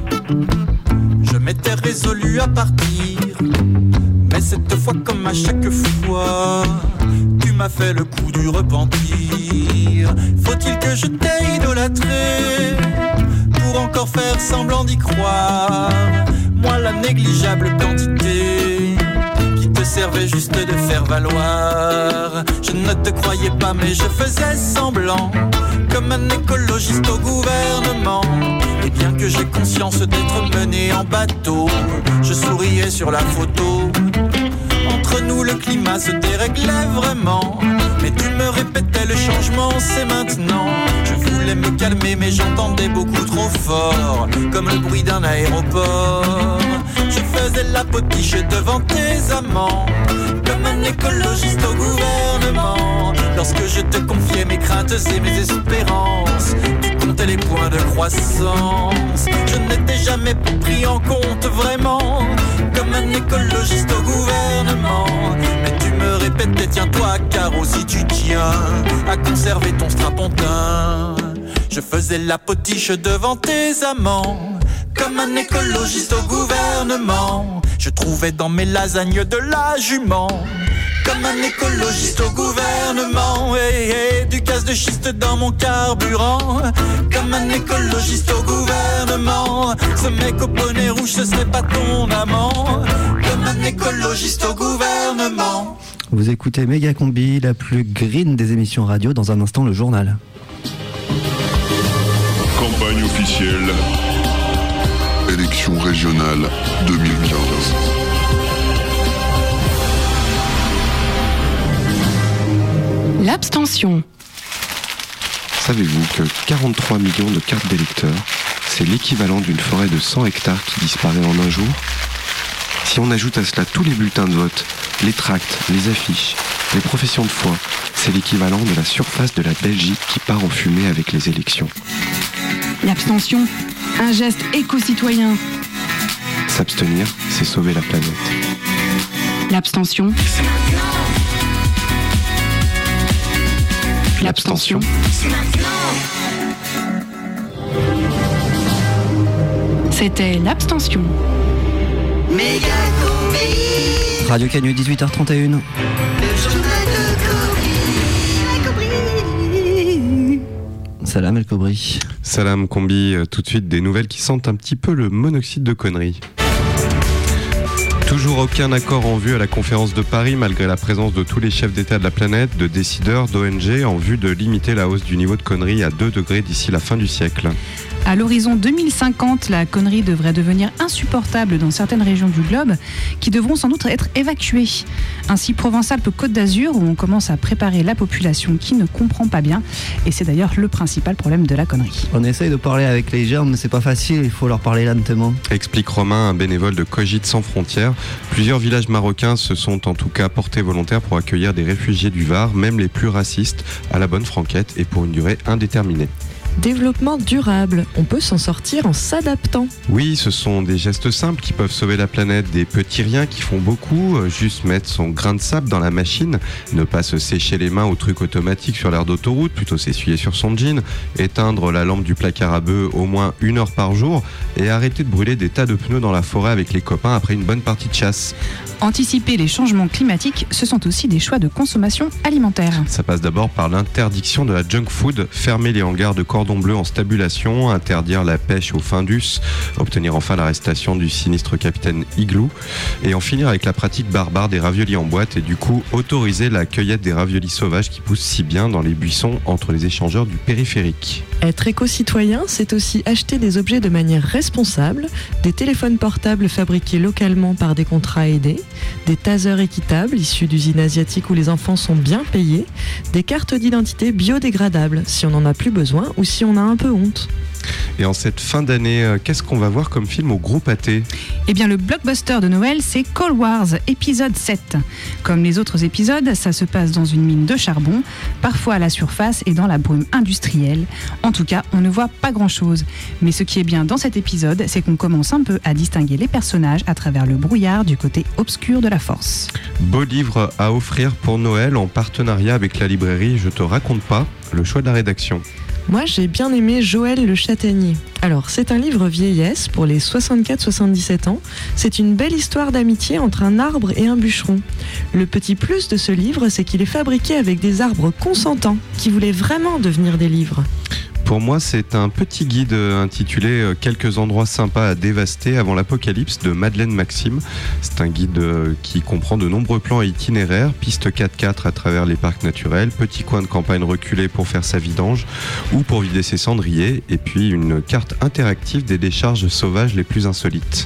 Je m'étais résolu à partir. Mais cette fois, comme à chaque fois, tu m'as fait le coup du repentir. Faut-il que je t'ai idolâtré pour encore faire semblant d'y croire? Moi, la négligeable quantité servait juste de faire valoir. Je ne te croyais pas, mais je faisais semblant, comme un écologiste au gouvernement. Et bien que j'ai conscience d'être mené en bateau, je souriais sur la photo. Entre nous, le climat se déréglait vraiment. Mais tu me répétais le changement, c'est maintenant. Je voulais me calmer, mais j'entendais beaucoup trop fort, comme le bruit d'un aéroport. Je faisais la potiche devant tes amants, comme un écologiste au gouvernement. Lorsque je te confiais mes craintes et mes espérances, tu comptais les points de croissance. Je n'étais jamais pris en compte vraiment, comme un écologiste au gouvernement. Mais tu me répétais, tiens-toi, car aussi tu tiens à conserver ton strapontin. Je faisais la potiche devant tes amants, comme un écologiste au gouvernement. Je trouvais dans mes lasagnes de la jument. Comme un écologiste au gouvernement, et, du gaz de schiste dans mon carburant. Comme un écologiste au gouvernement, ce mec au bonnet rouge, ce serait pas ton amant. Comme un écologiste au gouvernement. Vous écoutez Méga Combi, la plus green des émissions radio. Dans un instant, le journal. Campagne officielle. Élections régionales 2015. L'abstention. Savez-vous que 43 millions de cartes d'électeurs, c'est l'équivalent d'une forêt de 100 hectares qui disparaît en un jour? Si on ajoute à cela tous les bulletins de vote, les tracts, les affiches, les professions de foi, c'est l'équivalent de la surface de la Belgique qui part en fumée avec les élections. L'abstention. Un geste éco-citoyen. S'abstenir, c'est sauver la planète. L'abstention. L'abstention. C'était l'abstention. Radio Canu 18h31. Salam El Kobri. Salam Combi, euh, tout de suite des nouvelles qui sentent un petit peu le monoxyde de conneries. Toujours aucun accord en vue à la conférence de Paris malgré la présence de tous les chefs d'État de la planète, de décideurs, d'ONG en vue de limiter la hausse du niveau de conneries à 2 degrés d'ici la fin du siècle. À l'horizon 2050, la connerie devrait devenir insupportable dans certaines régions du globe qui devront sans doute être évacuées. Ainsi, Provence-Alpes-Côte d'Azur, où on commence à préparer la population qui ne comprend pas bien. Et c'est d'ailleurs le principal problème de la connerie. On essaye de parler avec les germes, mais c'est pas facile, il faut leur parler lentement. Explique Romain, un bénévole de Cogite sans frontières. Plusieurs villages marocains se sont en tout cas portés volontaires pour accueillir des réfugiés du Var, même les plus racistes, à la bonne franquette et pour une durée indéterminée. Développement durable, on peut s'en sortir en s'adaptant. Oui, ce sont des gestes simples qui peuvent sauver la planète, des petits riens qui font beaucoup, euh, juste mettre son grain de sable dans la machine, ne pas se sécher les mains au truc automatique sur l'air d'autoroute, plutôt s'essuyer sur son jean, éteindre la lampe du placard à bœuf au moins une heure par jour. Et arrêter de brûler des tas de pneus dans la forêt avec les copains après une bonne partie de chasse. Anticiper les changements climatiques, ce sont aussi des choix de consommation alimentaire. Ça passe d'abord par l'interdiction de la junk food, fermer les hangars de cordon bleu en stabulation, interdire la pêche au Findus, obtenir enfin l'arrestation du sinistre capitaine Igloo, et en finir avec la pratique barbare des raviolis en boîte et du coup autoriser la cueillette des raviolis sauvages qui poussent si bien dans les buissons entre les échangeurs du périphérique. Être éco-citoyen, c'est aussi acheter des objets de manière responsable, des téléphones portables fabriqués localement par des contrats aidés, des tasers équitables issus d'usines asiatiques où les enfants sont bien payés, des cartes d'identité biodégradables si on n'en a plus besoin ou si on a un peu honte. Et en cette fin d'année, euh, qu'est-ce qu'on va voir comme film au groupe AT Eh bien, le blockbuster de Noël, c'est Cold Wars, épisode 7. Comme les autres épisodes, ça se passe dans une mine de charbon, parfois à la surface et dans la brume industrielle. En tout cas, on ne voit pas grand-chose. Mais ce qui est bien dans cet épisode, c'est qu'on commence un peu à distinguer les personnages à travers le brouillard du côté obscur de la force. Beau livre à offrir pour Noël en partenariat avec la librairie Je te raconte pas, le choix de la rédaction. Moi, j'ai bien aimé Joël le Châtaignier. Alors, c'est un livre vieillesse pour les 64-77 ans. C'est une belle histoire d'amitié entre un arbre et un bûcheron. Le petit plus de ce livre, c'est qu'il est fabriqué avec des arbres consentants qui voulaient vraiment devenir des livres. Pour moi, c'est un petit guide intitulé euh, Quelques endroits sympas à dévaster avant l'apocalypse de Madeleine Maxime. C'est un guide euh, qui comprend de nombreux plans et itinéraires, pistes 4x4 à travers les parcs naturels, petits coins de campagne reculés pour faire sa vidange ou pour vider ses cendriers, et puis une carte interactive des décharges sauvages les plus insolites.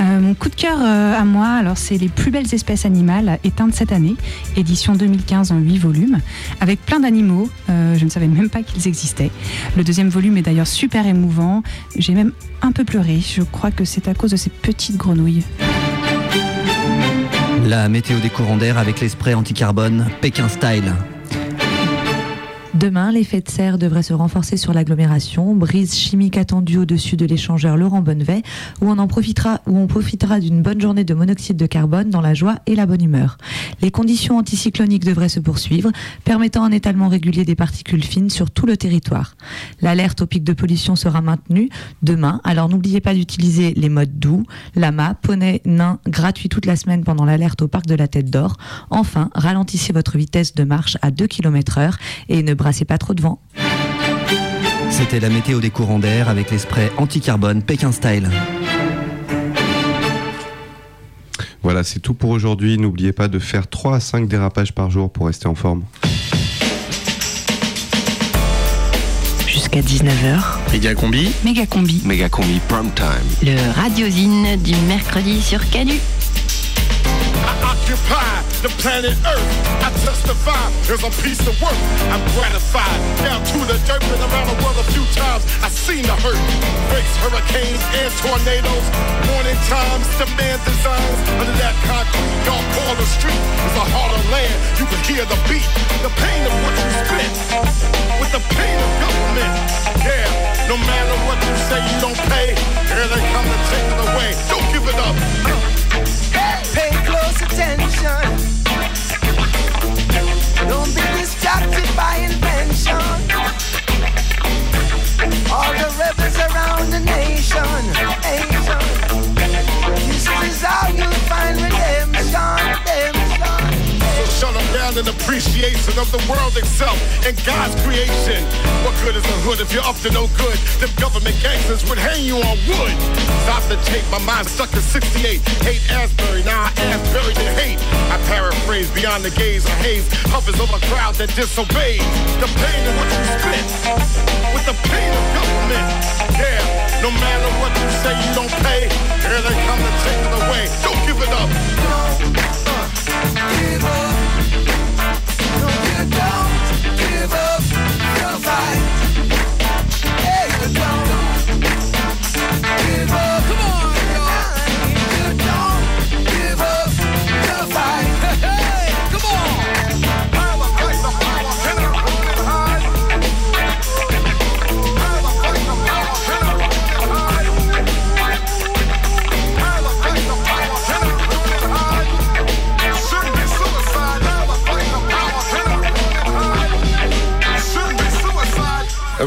Euh, mon coup de cœur à moi, alors c'est les plus belles espèces animales éteintes cette année, édition 2015 en 8 volumes, avec plein d'animaux. Je ne savais même pas qu'ils existaient. Le deuxième volume est d'ailleurs super émouvant. J'ai même un peu pleuré. Je crois que c'est à cause de ces petites grenouilles. La météo des courants d'air avec les sprays anti-carbone Pékin Style. Demain, l'effet de serre devrait se renforcer sur l'agglomération. Brise chimique attendue au-dessus de l'échangeur Laurent Bonnevet, où on en profitera, où on profitera d'une bonne journée de monoxyde de carbone dans la joie et la bonne humeur. Les conditions anticycloniques devraient se poursuivre, permettant un étalement régulier des particules fines sur tout le territoire. L'alerte au pic de pollution sera maintenue demain, alors n'oubliez pas d'utiliser les modes doux, lama, poney, nain, gratuit toute la semaine pendant l'alerte au parc de la Tête d'Or. Enfin, ralentissez votre vitesse de marche à 2 km heure et ne pas trop de vent. C'était la météo des courants d'air avec les sprays anti-carbone Pékin Style. Voilà, c'est tout pour aujourd'hui. N'oubliez pas de faire 3 à 5 dérapages par jour pour rester en forme. jusqu'à 19h. Méga combi. Méga combi. Méga combi prime time. Le radiosine du mercredi sur Canu. Occupy the planet Earth. I testify there's a piece of work. I'm gratified. Down to the dirt, been around the world a few times. I seen the hurt. Breaks, hurricanes, and tornadoes. Morning times, demand designs. Under that concrete, y'all call the street. It's a harder land. You can hear the beat. The pain of what you spit. With the pain of government. Yeah, no matter what you say, you don't pay. Here they come to take it away. Don't give it up. Close attention. Don't be distracted by invention. All the rebels around the nation, nation. This is how you find Down in appreciation of the world itself and God's creation. What good is a hood if you're up to no good? Them government gangsters would hang you on wood. Stop the tape, my mind stuck in 68. Hate Asbury, now I ass buried in hate. I paraphrase beyond the gaze of haze hovers over a crowd that disobeys. The pain of what you spit with the pain of government. Yeah, no matter what you say, you don't pay. Here they come to take it away. Don't give it up. Give up. gone.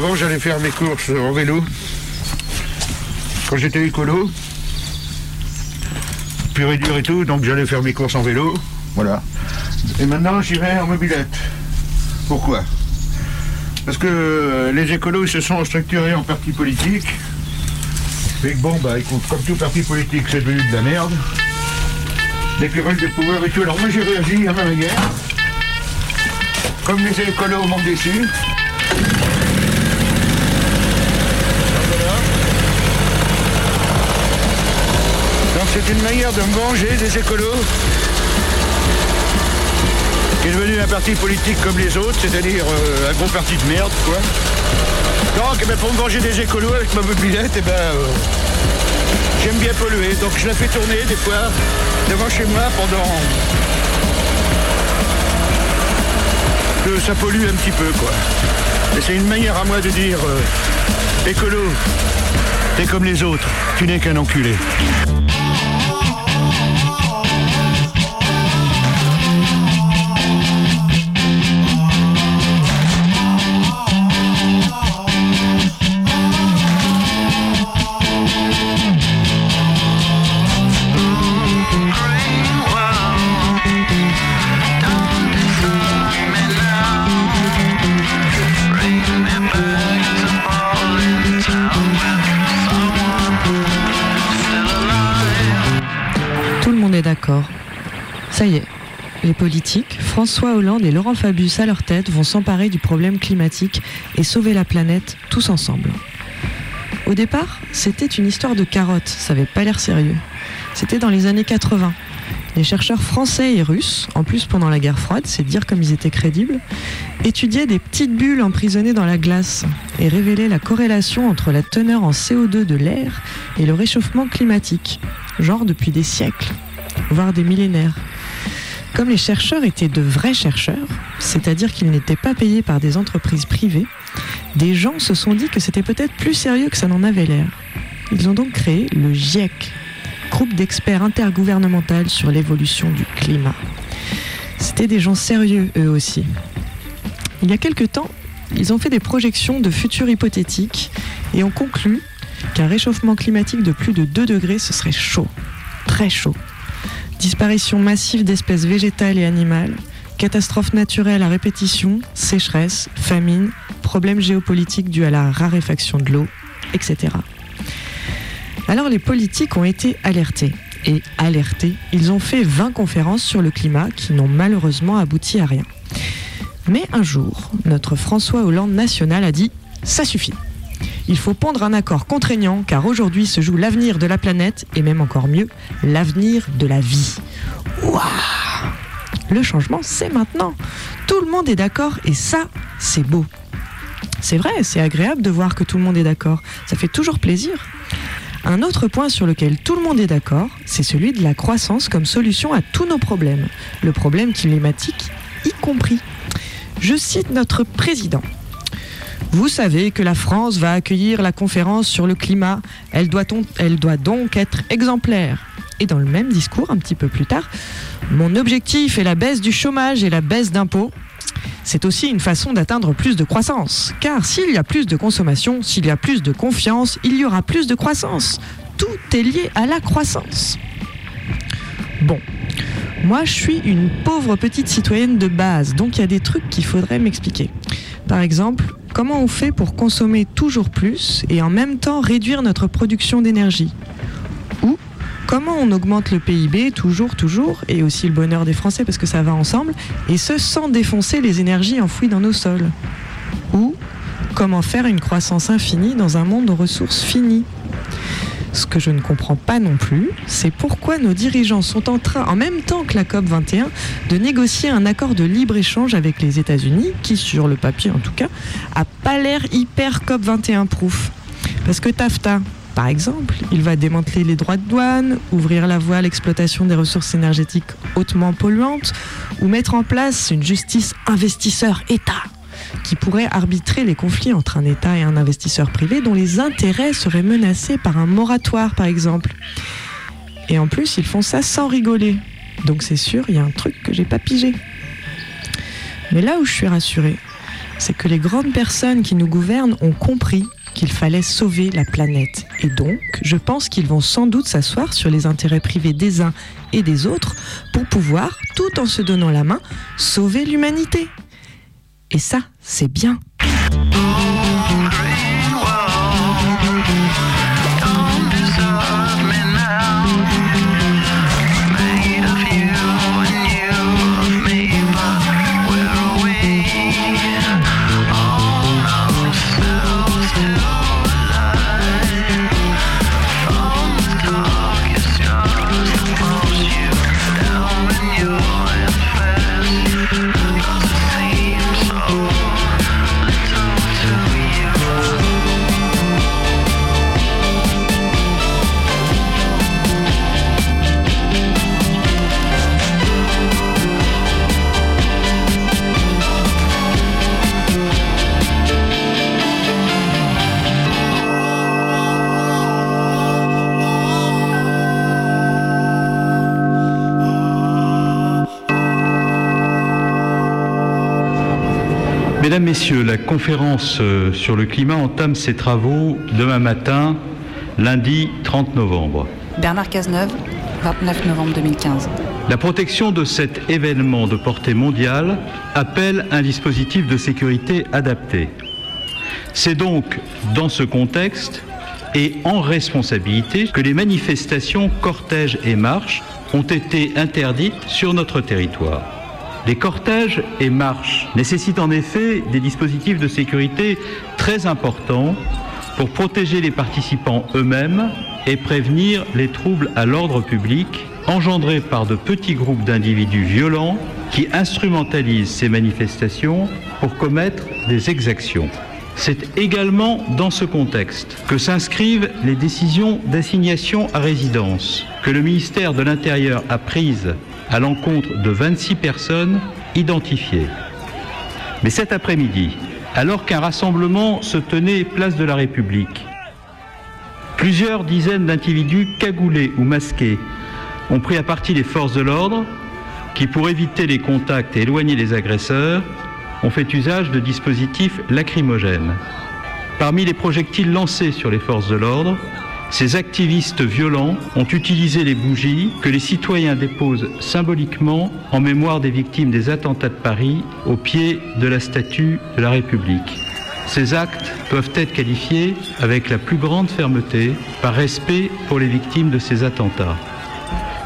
Avant, j'allais faire mes courses en vélo. Quand j'étais écolo. Pur et dur et tout, donc j'allais faire mes courses en vélo. Voilà. Et maintenant, j'irai en mobilette. Pourquoi? Parce que les écolos se sont structurés en partis politiques. Et que bon, bah écoute, comme tout parti politique, c'est devenu de la merde. Des querelles de pouvoir et tout. Alors moi, j'ai réagi à ma manière. Comme les écolos m'ont déçu. Donc c'est une manière de me venger des écolos qui est devenu un parti politique comme les autres, c'est-à-dire euh, un gros parti de merde, quoi. Donc, eh ben, pour me venger des écolos avec ma mobilette, eh ben, euh, j'aime bien polluer. Donc je la fais tourner des fois devant chez moi pendant que ça pollue un petit peu, quoi. Et c'est une manière à moi de dire, euh, écolo, t'es comme les autres, tu n'es qu'un enculé. Ça y est, les politiques, François Hollande et Laurent Fabius à leur tête vont s'emparer du problème climatique et sauver la planète tous ensemble. Au départ, c'était une histoire de carottes, ça avait pas l'air sérieux. C'était dans les années 80. Les chercheurs français et russes, en plus pendant la guerre froide, c'est dire comme ils étaient crédibles, étudiaient des petites bulles emprisonnées dans la glace et révélaient la corrélation entre la teneur en CO2 de l'air et le réchauffement climatique, genre depuis des siècles, voire des millénaires. Comme les chercheurs étaient de vrais chercheurs, c'est-à-dire qu'ils n'étaient pas payés par des entreprises privées, des gens se sont dit que c'était peut-être plus sérieux que ça n'en avait l'air. Ils ont donc créé le GIEC, groupe d'experts intergouvernemental sur l'évolution du climat. C'était des gens sérieux, eux aussi. Il y a quelque temps, ils ont fait des projections de futurs hypothétiques et ont conclu qu'un réchauffement climatique de plus de 2 degrés, ce serait chaud, très chaud. Disparition massive d'espèces végétales et animales, catastrophes naturelles à répétition, sécheresse, famine, problèmes géopolitiques dus à la raréfaction de l'eau, etc. Alors les politiques ont été alertés. Et alertés, ils ont fait 20 conférences sur le climat qui n'ont malheureusement abouti à rien. Mais un jour, notre François Hollande national a dit ça suffit. Il faut pondre un accord contraignant car aujourd'hui se joue l'avenir de la planète et même encore mieux, l'avenir de la vie. Waouh Le changement, c'est maintenant. Tout le monde est d'accord et ça, c'est beau. C'est vrai, c'est agréable de voir que tout le monde est d'accord. Ça fait toujours plaisir. Un autre point sur lequel tout le monde est d'accord, c'est celui de la croissance comme solution à tous nos problèmes, le problème climatique y compris. Je cite notre président. Vous savez que la France va accueillir la conférence sur le climat. Elle doit, donc être exemplaire. Et dans le même discours, un petit peu plus tard, mon objectif est la baisse du chômage et la baisse d'impôts. C'est aussi une façon d'atteindre plus de croissance. Car s'il y a plus de consommation, s'il y a plus de confiance, il y aura plus de croissance. Tout est lié à la croissance. Bon, moi je suis une pauvre petite citoyenne de base, donc il y a des trucs qu'il faudrait m'expliquer. Par exemple, comment on fait pour consommer toujours plus et en même temps réduire notre production d'énergie Ou comment on augmente le PIB toujours, toujours, et aussi le bonheur des Français parce que ça va ensemble, et ce sans défoncer les énergies enfouies dans nos sols Ou comment faire une croissance infinie dans un monde aux ressources finies ce que je ne comprends pas non plus, c'est pourquoi nos dirigeants sont en train, en même temps que la COP 21, de négocier un accord de libre-échange avec les États-Unis, qui, sur le papier en tout cas, a pas l'air hyper COP 21 proof. Parce que TAFTA, par exemple, il va démanteler les droits de douane, ouvrir la voie à l'exploitation des ressources énergétiques hautement polluantes, ou mettre en place une justice investisseur-État qui pourrait arbitrer les conflits entre un État et un investisseur privé dont les intérêts seraient menacés par un moratoire, par exemple. Et en plus, ils font ça sans rigoler. Donc c'est sûr, il y a un truc que j'ai pas pigé. Mais là où je suis rassurée, c'est que les grandes personnes qui nous gouvernent ont compris qu'il fallait sauver la planète. Et donc, je pense qu'ils vont sans doute s'asseoir sur les intérêts privés des uns et des autres pour pouvoir, tout en se donnant la main, sauver l'humanité. Et ça, c'est bien. Mesdames, Messieurs, la conférence euh, sur le climat entame ses travaux demain matin, lundi 30 novembre. Bernard Cazeneuve, 29 novembre 2015. La protection de cet événement de portée mondiale appelle un dispositif de sécurité adapté. C'est donc dans ce contexte et en responsabilité que les manifestations, cortèges et marches ont été interdites sur notre territoire. Les cortèges et marches nécessitent en effet des dispositifs de sécurité très importants pour protéger les participants eux-mêmes et prévenir les troubles à l'ordre public engendrés par de petits groupes d'individus violents qui instrumentalisent ces manifestations pour commettre des exactions. C'est également dans ce contexte que s'inscrivent les décisions d'assignation à résidence que le ministère de l'Intérieur a prises à l'encontre de 26 personnes identifiées. Mais cet après-midi, alors qu'un rassemblement se tenait place de la République, plusieurs dizaines d'individus cagoulés ou masqués ont pris à partie les forces de l'ordre qui, pour éviter les contacts et éloigner les agresseurs, ont fait usage de dispositifs lacrymogènes. Parmi les projectiles lancés sur les forces de l'ordre, ces activistes violents ont utilisé les bougies que les citoyens déposent symboliquement en mémoire des victimes des attentats de Paris au pied de la statue de la République. Ces actes peuvent être qualifiés avec la plus grande fermeté par respect pour les victimes de ces attentats.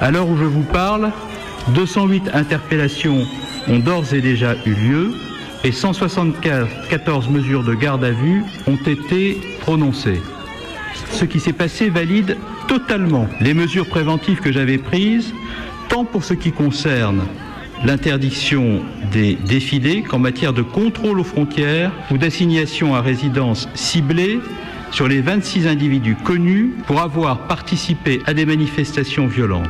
À l'heure où je vous parle, 208 interpellations ont d'ores et déjà eu lieu et 174 mesures de garde à vue ont été prononcées. Ce qui s'est passé valide totalement les mesures préventives que j'avais prises, tant pour ce qui concerne l'interdiction des défilés qu'en matière de contrôle aux frontières ou d'assignation à résidence ciblée sur les 26 individus connus pour avoir participé à des manifestations violentes.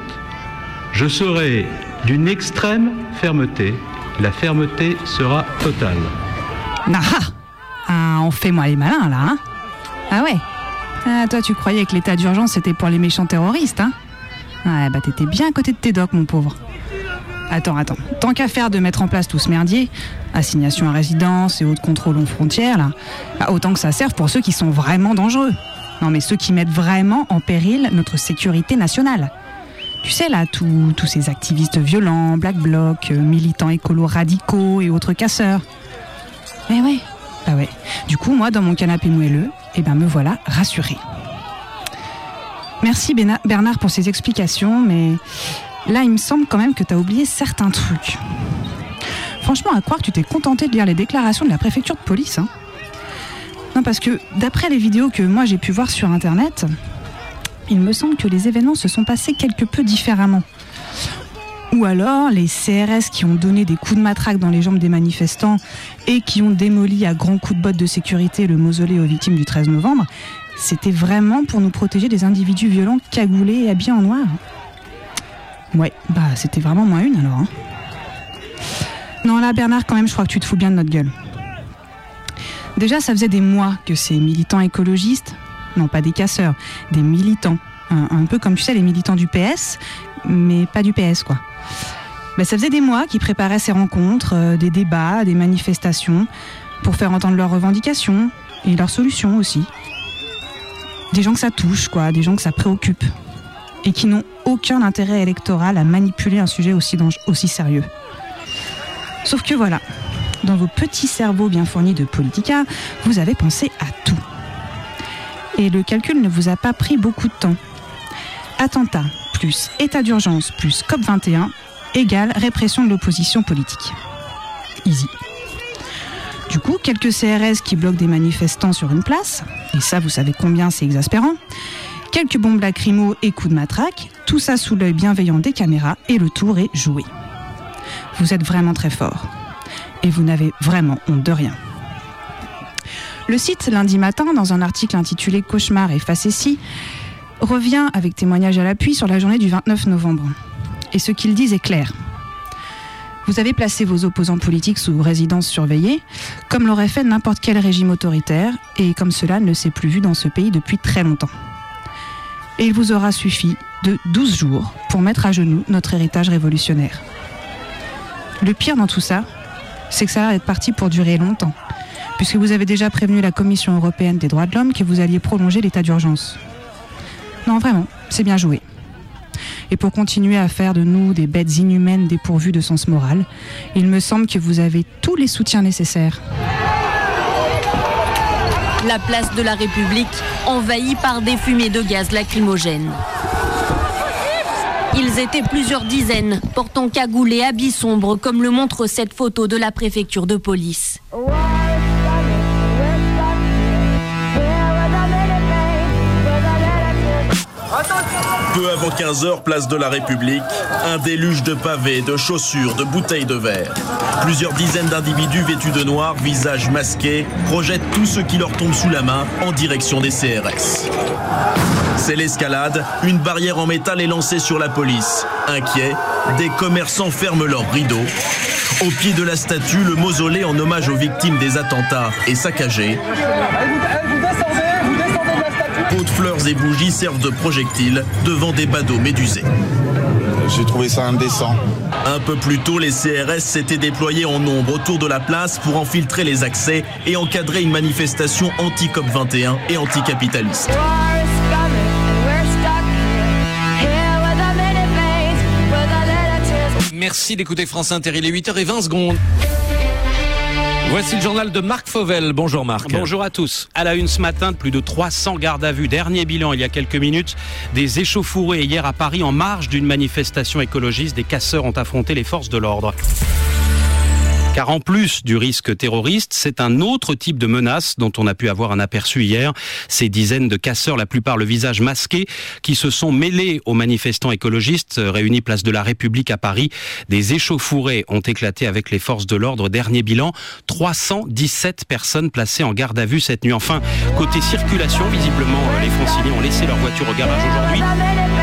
Je serai d'une extrême fermeté. La fermeté sera totale. Ah, ah, on fait moi les malins là, hein Ah ouais Ah, toi tu croyais que l'état d'urgence c'était pour les méchants terroristes, hein Ouais, bah t'étais bien à côté de tes docs, mon pauvre. Attends, attends. Tant qu'à faire de mettre en place tout ce merdier, assignation à résidence et autres contrôles aux frontières, là, bah, autant que ça serve pour ceux qui sont vraiment dangereux. Non, mais ceux qui mettent vraiment en péril notre sécurité nationale. Tu sais, là, tous tous ces activistes violents, black bloc, euh, militants écolos radicaux et autres casseurs. Eh ouais, bah ouais. Du coup, moi, dans mon canapé moelleux, eh ben, me voilà rassurée. Merci Bernard pour ces explications, mais là, il me semble quand même que tu as oublié certains trucs. Franchement, à croire que tu t'es contenté de lire les déclarations de la préfecture de police. hein. Non, parce que d'après les vidéos que moi j'ai pu voir sur Internet, il me semble que les événements se sont passés quelque peu différemment. Ou alors les CRS qui ont donné des coups de matraque dans les jambes des manifestants et qui ont démoli à grands coups de bottes de sécurité le mausolée aux victimes du 13 novembre, c'était vraiment pour nous protéger des individus violents cagoulés et habillés en noir. Ouais, bah c'était vraiment moins une alors. hein. Non là Bernard quand même je crois que tu te fous bien de notre gueule. Déjà ça faisait des mois que ces militants écologistes, non pas des casseurs, des militants, un, un peu comme tu sais les militants du PS, mais pas du PS quoi. Ça faisait des mois qu'ils préparaient ces rencontres, euh, des débats, des manifestations, pour faire entendre leurs revendications et leurs solutions aussi. Des gens que ça touche, quoi, des gens que ça préoccupe, et qui n'ont aucun intérêt électoral à manipuler un sujet aussi, aussi sérieux. Sauf que voilà, dans vos petits cerveaux bien fournis de politica, vous avez pensé à tout. Et le calcul ne vous a pas pris beaucoup de temps. Attentat plus état d'urgence plus COP21 égale répression de l'opposition politique. Easy. Du coup, quelques CRS qui bloquent des manifestants sur une place, et ça vous savez combien c'est exaspérant, quelques bombes lacrymo et coups de matraque, tout ça sous l'œil bienveillant des caméras, et le tour est joué. Vous êtes vraiment très fort. Et vous n'avez vraiment honte de rien. Le site, lundi matin, dans un article intitulé Cauchemar et facétie, revient avec témoignage à l'appui sur la journée du 29 novembre. Et ce qu'ils disent est clair. Vous avez placé vos opposants politiques sous résidence surveillée, comme l'aurait fait n'importe quel régime autoritaire, et comme cela ne s'est plus vu dans ce pays depuis très longtemps. Et il vous aura suffi de 12 jours pour mettre à genoux notre héritage révolutionnaire. Le pire dans tout ça, c'est que ça a d'être parti pour durer longtemps, puisque vous avez déjà prévenu la Commission européenne des droits de l'homme que vous alliez prolonger l'état d'urgence. Non, vraiment, c'est bien joué. Et pour continuer à faire de nous des bêtes inhumaines dépourvues de sens moral, il me semble que vous avez tous les soutiens nécessaires. La place de la République envahie par des fumées de gaz lacrymogènes. Ils étaient plusieurs dizaines, portant cagoule et habits sombres, comme le montre cette photo de la préfecture de police. Peu avant 15h, place de la République, un déluge de pavés, de chaussures, de bouteilles de verre. Plusieurs dizaines d'individus vêtus de noir, visages masqués, projettent tout ce qui leur tombe sous la main en direction des CRS. C'est l'escalade, une barrière en métal est lancée sur la police. Inquiets, des commerçants ferment leurs rideaux. Au pied de la statue, le mausolée en hommage aux victimes des attentats est saccagé. De fleurs et bougies servent de projectiles devant des badauds médusés. J'ai trouvé ça indécent. Un peu plus tôt, les CRS s'étaient déployés en nombre autour de la place pour infiltrer les accès et encadrer une manifestation anti-COP 21 et anticapitaliste. Merci d'écouter France Inter. Il est 8h20 secondes. Voici le journal de Marc Fauvel. Bonjour Marc. Bonjour à tous. À la une ce matin, plus de 300 gardes à vue. Dernier bilan il y a quelques minutes. Des échauffourées hier à Paris en marge d'une manifestation écologiste. Des casseurs ont affronté les forces de l'ordre. Car en plus du risque terroriste, c'est un autre type de menace dont on a pu avoir un aperçu hier. Ces dizaines de casseurs, la plupart le visage masqué, qui se sont mêlés aux manifestants écologistes réunis place de la République à Paris. Des échauffourées ont éclaté avec les forces de l'ordre. Dernier bilan, 317 personnes placées en garde à vue cette nuit. Enfin, côté circulation, visiblement, euh, les franciliens ont laissé leur voiture au garage aujourd'hui.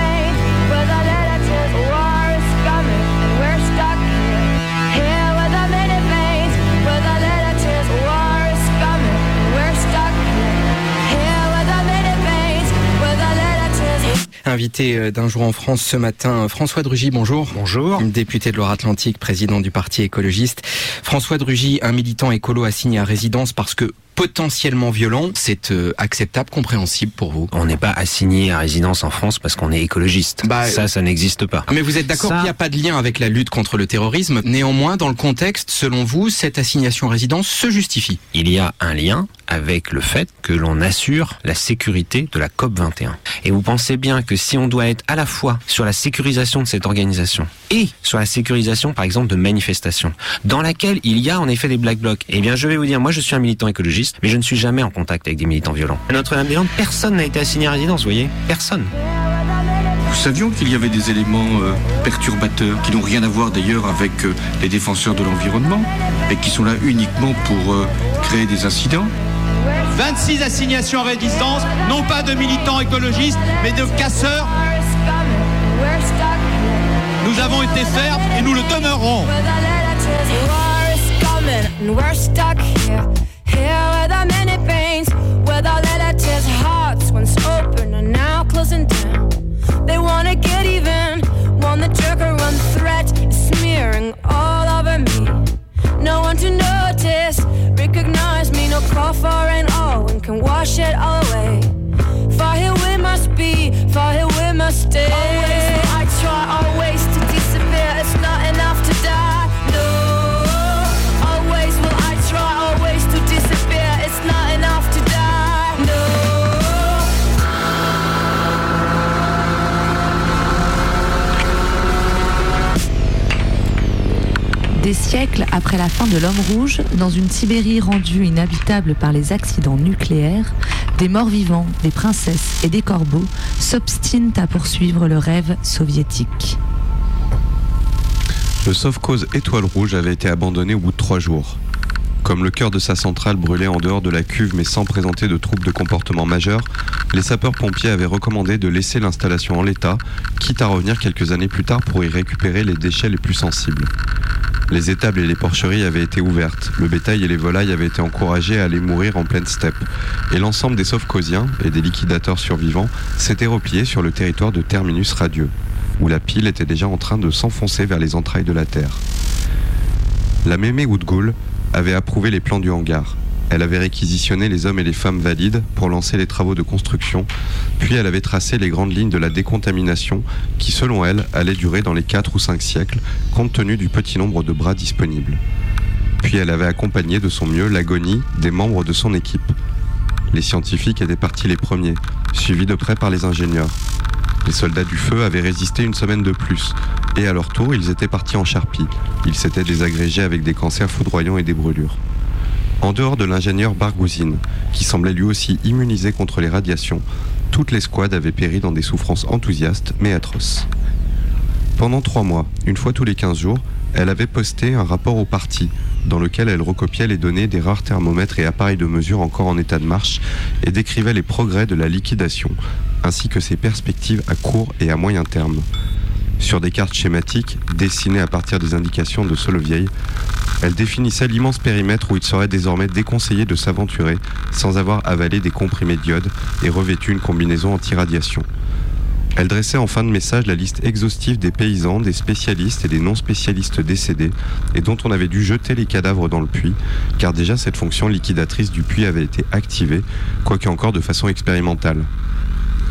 Invité euh, d'un jour en France ce matin, François Drugy, bonjour. Bonjour. Député de Loire-Atlantique, président du parti écologiste. François Drugy, un militant écolo assigné à résidence parce que potentiellement violent, c'est euh, acceptable, compréhensible pour vous? On n'est pas assigné à résidence en France parce qu'on est écologiste. Bah, ça, ça n'existe pas. Mais vous êtes d'accord Ça- qu'il n'y a pas de lien avec la lutte contre le terrorisme? Néanmoins, dans le contexte, selon vous, cette assignation à résidence se justifie? Il y a un lien avec le fait que l'on assure la sécurité de la COP 21. Et vous pensez bien que si on doit être à la fois sur la sécurisation de cette organisation et sur la sécurisation, par exemple, de manifestations, dans laquelle il y a en effet des black blocs, eh bien, je vais vous dire, moi, je suis un militant écologiste, mais je ne suis jamais en contact avec des militants violents. À Notre-Dame-des-Landes, personne n'a été assigné à résidence, vous voyez Personne. Nous savions qu'il y avait des éléments euh, perturbateurs qui n'ont rien à voir d'ailleurs avec euh, les défenseurs de l'environnement, mais qui sont là uniquement pour euh, créer des incidents. 26 assignations à résidence, non pas de militants écologistes, mais de casseurs. Nous avons été fermes et nous le demeurerons. coming, and we're stuck here, here with our many pains, with our little Après la fin de l'homme rouge, dans une Sibérie rendue inhabitable par les accidents nucléaires, des morts-vivants, des princesses et des corbeaux s'obstinent à poursuivre le rêve soviétique. Le Sovkhoz Étoile Rouge avait été abandonné au bout de trois jours. Comme le cœur de sa centrale brûlait en dehors de la cuve mais sans présenter de troubles de comportement majeurs, les sapeurs-pompiers avaient recommandé de laisser l'installation en l'état, quitte à revenir quelques années plus tard pour y récupérer les déchets les plus sensibles. Les étables et les porcheries avaient été ouvertes, le bétail et les volailles avaient été encouragés à aller mourir en pleine steppe, et l'ensemble des Sovkhoziens et des liquidateurs survivants s'étaient repliés sur le territoire de Terminus Radieux, où la pile était déjà en train de s'enfoncer vers les entrailles de la Terre. La mémé Woodgoul avait approuvé les plans du hangar. Elle avait réquisitionné les hommes et les femmes valides pour lancer les travaux de construction, puis elle avait tracé les grandes lignes de la décontamination qui, selon elle, allait durer dans les 4 ou 5 siècles, compte tenu du petit nombre de bras disponibles. Puis elle avait accompagné de son mieux l'agonie des membres de son équipe. Les scientifiques étaient partis les premiers, suivis de près par les ingénieurs. Les soldats du feu avaient résisté une semaine de plus, et à leur tour, ils étaient partis en charpie. Ils s'étaient désagrégés avec des cancers foudroyants et des brûlures. En dehors de l'ingénieur Bargouzine, qui semblait lui aussi immunisé contre les radiations, toute l'escouade avait péri dans des souffrances enthousiastes mais atroces. Pendant trois mois, une fois tous les 15 jours, elle avait posté un rapport au parti, dans lequel elle recopiait les données des rares thermomètres et appareils de mesure encore en état de marche et décrivait les progrès de la liquidation, ainsi que ses perspectives à court et à moyen terme. Sur des cartes schématiques, dessinées à partir des indications de Solovieil, elle définissait l'immense périmètre où il serait désormais déconseillé de s'aventurer sans avoir avalé des comprimés d'iode et revêtu une combinaison anti-radiation. Elle dressait en fin de message la liste exhaustive des paysans, des spécialistes et des non-spécialistes décédés et dont on avait dû jeter les cadavres dans le puits, car déjà cette fonction liquidatrice du puits avait été activée, quoique encore de façon expérimentale.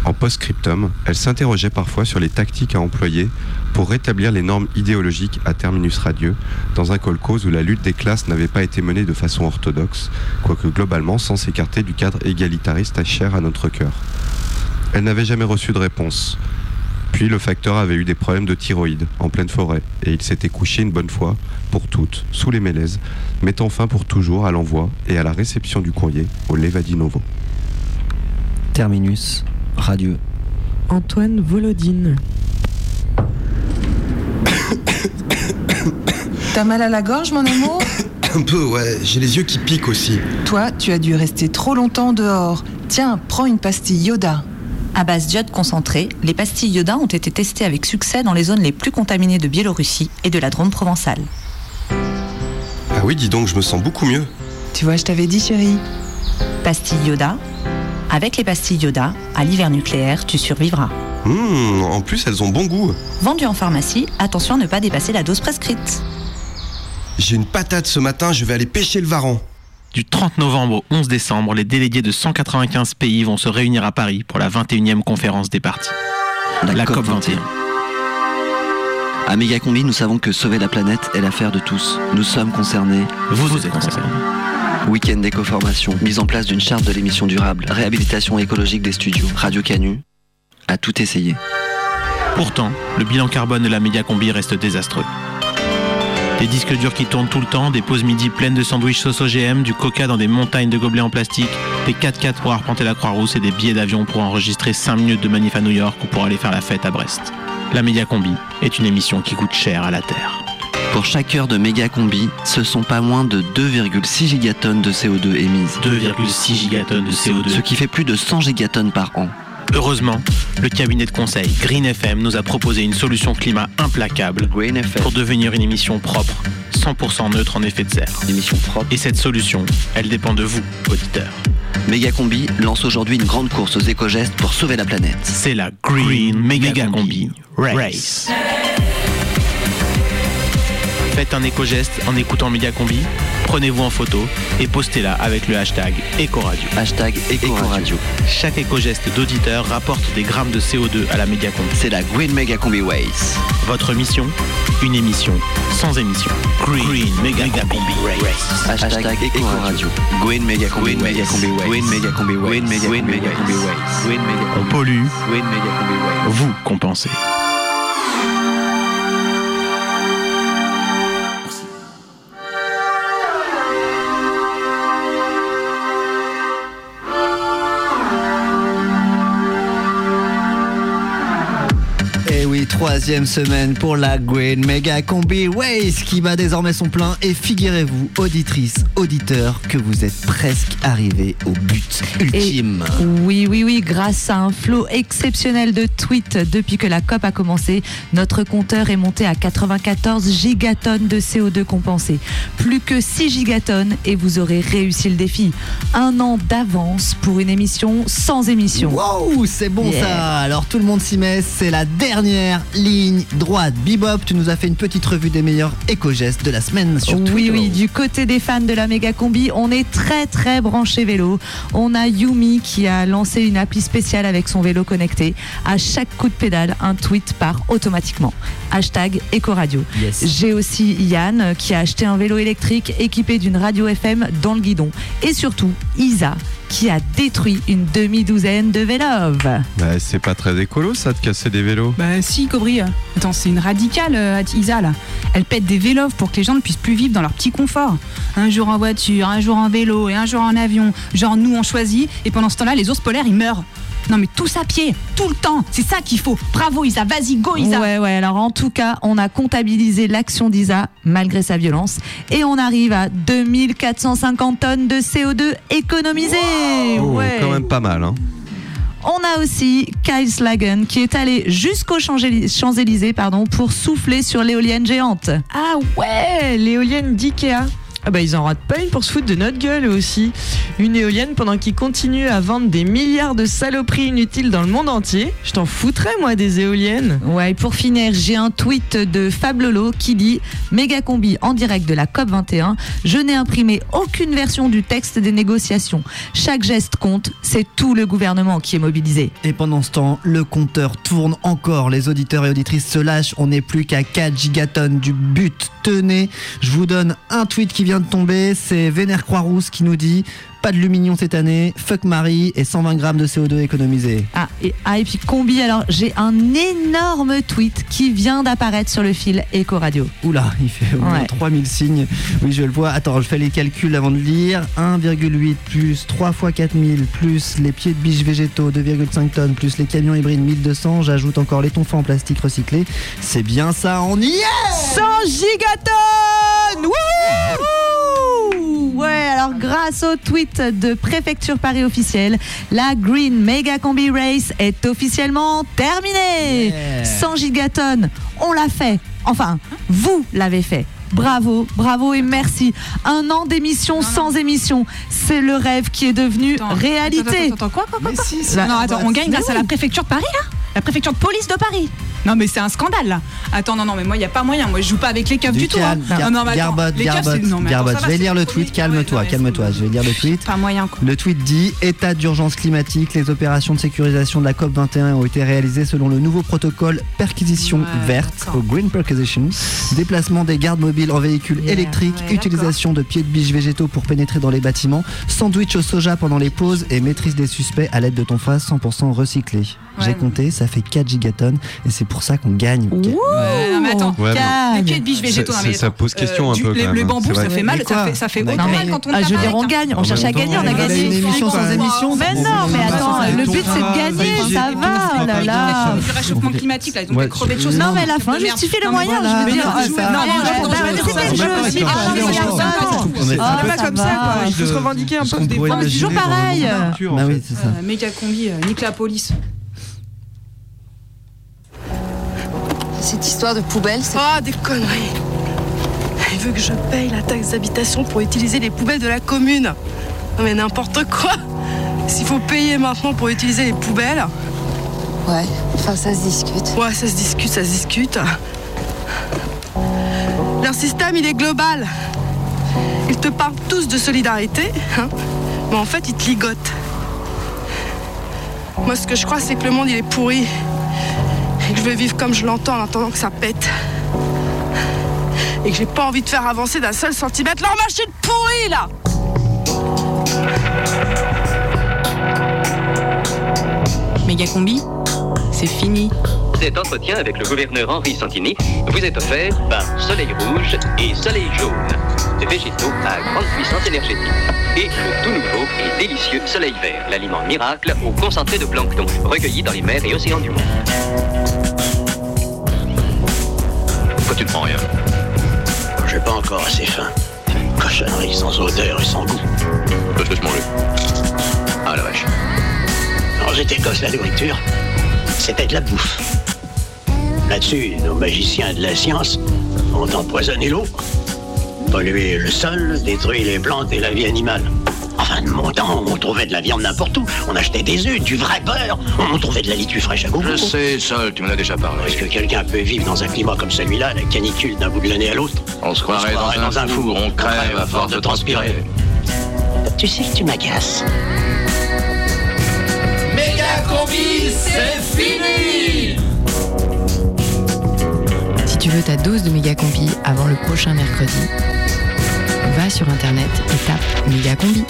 En post-scriptum, elle s'interrogeait parfois sur les tactiques à employer pour rétablir les normes idéologiques à terminus radieux, dans un colcose où la lutte des classes n'avait pas été menée de façon orthodoxe, quoique globalement sans s'écarter du cadre égalitariste cher à notre cœur. Elle n'avait jamais reçu de réponse. Puis le facteur avait eu des problèmes de thyroïde en pleine forêt et il s'était couché une bonne fois pour toutes sous les mélèzes, mettant fin pour toujours à l'envoi et à la réception du courrier au Levadi Novo. Terminus, radieux. Antoine Volodine. T'as mal à la gorge, mon amour Un peu, ouais. J'ai les yeux qui piquent aussi. Toi, tu as dû rester trop longtemps dehors. Tiens, prends une pastille Yoda. À base d'iode concentrée, les pastilles Yoda ont été testées avec succès dans les zones les plus contaminées de Biélorussie et de la Drôme provençale. Ah oui, dis donc, je me sens beaucoup mieux. Tu vois, je t'avais dit, chérie. Pastilles Yoda. Avec les pastilles Yoda, à l'hiver nucléaire, tu survivras. Hum, en plus, elles ont bon goût. Vendues en pharmacie, attention à ne pas dépasser la dose prescrite. J'ai une patate ce matin, je vais aller pêcher le varan. Du 30 novembre au 11 décembre, les délégués de 195 pays vont se réunir à Paris pour la 21e conférence des partis. La, COP COP 21. À Mégacombi, nous savons que sauver la planète est l'affaire de tous. Nous sommes concernés. Vous êtes concernés. Week-end d'éco-formation, mise en place d'une charte de l'émission durable, réhabilitation écologique des studios, Radio Canu, à tout essayer. Pourtant, le bilan carbone de la Mégacombi reste désastreux. Des disques durs qui tournent tout le temps, des pauses midi pleines de sandwichs sauce OGM, du coca dans des montagnes de gobelets en plastique, des 4x4 pour arpenter la Croix-Rousse et des billets d'avion pour enregistrer 5 minutes de manif à New York ou pour aller faire la fête à Brest. La Médiacombi est une émission qui coûte cher à la Terre. Pour chaque heure de méga combi, ce sont pas moins de 2,6 gigatonnes de CO2 émises. 2,6 gigatonnes de CO2. Ce qui fait plus de 100 gigatonnes par an. Heureusement, le cabinet de conseil Green FM nous a proposé une solution climat implacable pour devenir une émission propre, 100% neutre en effet de serre. Émission propre. Et cette solution, elle dépend de vous, auditeurs. Megacombi lance aujourd'hui une grande course aux éco-gestes pour sauver la planète. C'est la Green Mega Combi Race. Faites un éco-geste en écoutant Megacombi, prenez-vous en photo et postez-la avec le hashtag Ecoradio. Hashtag Ecoradio. Chaque éco-geste d'auditeur rapporte des grammes de CO2 à la Megacombi. C'est la Green Megacombi Ways. Votre mission Une émission sans émission. Green, Mega, Combi Race. Hashtag Ecoradio. Green Megacombi Ways. Green Megacombi Ways. Green Megacombi Ways. Green On pollue, Green Ways. vous compensez. Troisième semaine pour la Green Mega Combi Waze qui bat désormais son plein. Et figurez-vous, auditrices, auditeurs, que vous êtes presque arrivés au but ultime. Oui, oui, oui, grâce à un flot exceptionnel de tweets depuis que la COP a commencé, notre compteur est monté à 94 gigatonnes de CO2 compensé. Plus que 6 gigatonnes et vous aurez réussi le défi. Un an d'avance pour une émission sans émission. Wow, c'est bon Yeah. ça. Alors tout le monde s'y met, c'est la dernière ligne droite. Bebop, tu nous as fait une petite revue des meilleurs éco-gestes de la semaine sur oui, Twitter. oui, du côté des fans de la méga combi, on est très très branché vélo. On a Yumi qui a lancé une appli spéciale avec son vélo connecté. À chaque coup de pédale, un tweet part automatiquement. Hashtag Ecoradio. J'ai aussi Yann qui a acheté un vélo électrique équipé d'une radio FM dans le guidon. Et surtout, Isa qui a détruit une demi-douzaine de vélos. Bah, c'est pas très écolo ça de casser des vélos. Bah si, Cobry. Attends, c'est une radicale, euh, Isa, là. Elle pète des vélos pour que les gens ne puissent plus vivre dans leur petit confort. Un jour en voiture, un jour en vélo et un jour en avion. Genre, nous, on choisit. Et pendant ce temps-là, les ours polaires, ils meurent. Non, mais tous à pied, tout le temps. C'est ça qu'il faut. Bravo, Isa. Vas-y, go, Isa. Ouais, ouais. Alors, en tout cas, on a comptabilisé l'action d'Isa malgré sa violence et on arrive à 2450 tonnes de CO2 économisées. Oh, ouais. quand même pas mal. Hein. On a aussi Kyle Slagen qui est allé jusqu'aux Champs-Ély- Champs-Élysées pardon, pour souffler sur l'éolienne géante. Ah ouais, l'éolienne d'IKEA. Ah bah ils en ratent pas une pour se foutre de notre gueule eux aussi. Une éolienne pendant qu'ils continuent à vendre des milliards de saloperies inutiles dans le monde entier. Je t'en foutrais moi des éoliennes. Ouais, et pour finir, j'ai un tweet de Fab Lolo qui dit Méga combi en direct de la COP21. Je n'ai imprimé aucune version du texte des négociations. Chaque geste compte, c'est tout le gouvernement qui est mobilisé. Et pendant ce temps, le compteur tourne encore. Les auditeurs et auditrices se lâchent. On n'est plus qu'à 4 gigatonnes du but. Tenez, je vous donne un tweet qui vient de tomber. C'est Vénère Croix-Rousse qui nous dit pas de lumignon cette année, fuck Marie et 120 grammes de CO2 économisés. Ah et, ah, et puis combi, alors j'ai un énorme tweet qui vient d'apparaître sur le fil Eco Radio. Oula, il fait au moins Ouais. 3000 signes. Oui, je le vois. Attends, je fais les calculs avant de lire. 1,8 plus 3 fois 4000 plus les pieds de biche végétaux 2,5 tonnes plus les camions hybrides 1200. J'ajoute encore les tonfas en plastique recyclé. C'est bien ça, on y est 100 gigatonnes Wouhou alors grâce au tweet de Préfecture Paris officiel, la Green Mega Combi Race est officiellement terminée. Yeah. 100 gigatonnes, on l'a fait. Enfin, vous l'avez fait. Bravo, bravo et merci. Un an d'émission sans émission, c'est le rêve qui est devenu réalité. Attends, attends, attends, quoi, quoi, quoi, Mais quoi si, c'est Non, pas attends, vrai. on gagne grâce à la préfecture de Paris, là La préfecture de police de Paris non mais c'est un scandale là. Attends non non mais moi il y a pas moyen. Moi je joue pas avec les keufs du, tout. hein. gar- Non, non, mais attends, Garbotte, les keufs, Garbotte, c'est- non, mais attends, Garbotte. ça Je va, vais lire le tweet, calme-toi, calme-toi. Je vais lire le tweet. Pas moyen quoi. Le tweet dit État d'urgence climatique, les opérations de sécurisation de la COP21 ont été réalisées selon le nouveau protocole perquisition Ouais, verte, au Green Perquisition, déplacement des gardes mobiles en véhicules Yeah, électriques, ouais, utilisation de pieds de biche végétaux pour pénétrer dans les bâtiments, sandwich au soja pendant les pauses et maîtrise des suspects à l'aide de ton face 100% recyclé. J'ai compté, ça fait 4 gigatonnes et c'est pour ça qu'on gagne. Ouais, non, mais attends. Ouais, mais- Les pieds de biche végétaux. Ça- pose question un du- peu, les- Le bambou c'est ça fait mal, ça fait ça fait autant mal quand on Ah, tape je veux avec, dire, on gagne, on cherche à gagner, on a on a gagné. une émission sans émission. Mais non, mais attends, le but c'est de gagner, ça va, là là. Du réchauffement climatique là, ils ont crevés de choses. Non, mais à la fin, justifie le moyen, je veux dire. Non, Ah, pas comme ça, quoi. Il faut se revendiquer un peu des fois. c'est toujours pareil. c'est. Euh, Méga combi, euh, nique la police. Cette histoire de poubelle. Ah, des conneries Il veut que je paye la taxe d'habitation pour utiliser les poubelles de la commune. Non mais n'importe quoi S'il faut payer maintenant pour utiliser les poubelles, Ouais, enfin ça se discute. ouais, ça se discute, ça se discute. Leur système, il est global. Ils te parlent tous de solidarité, hein, mais en fait, ils te ligotent. Moi, ce que je crois, c'est que le monde, il est pourri. Je vais vivre comme je l'entends en attendant que ça pète. Et que j'ai pas envie de faire avancer d'un seul centimètre leur machine pourrie, là Méga combi, c'est fini. Cet entretien avec le gouverneur Henri Santini vous est offert par Soleil Rouge et Soleil Jaune, végétaux à grande puissance énergétique. Et le tout nouveau et délicieux Soleil Vert, l'aliment miracle au concentré de plancton, recueilli dans les mers et océans du monde. Pourquoi tu ne prends rien? J'ai pas encore assez faim. Cochonnerie sans odeur et sans goût. Qu'est-ce que je mangeais Ah la vache. Quand j'étais gosse, la nourriture, c'était de la bouffe. Là-dessus, nos magiciens de la science ont empoisonné l'eau, pollué le sol, détruit les plantes et la vie animale. Enfin, de mon temps, on trouvait de la viande n'importe où. On achetait des œufs, du vrai beurre. On trouvait de la litue fraîche à gogo. Je sais, Sol, tu m'en as déjà parlé. Est-ce que quelqu'un peut vivre dans un climat comme celui-là, la canicule d'un bout de l'année à l'autre? On se croirait dans, un four, on crève à force de transpirer. Tu sais que tu m'agaces. Méga combi, c'est fini Si tu veux ta dose de méga combi avant le prochain mercredi, va sur internet et tape méga combi.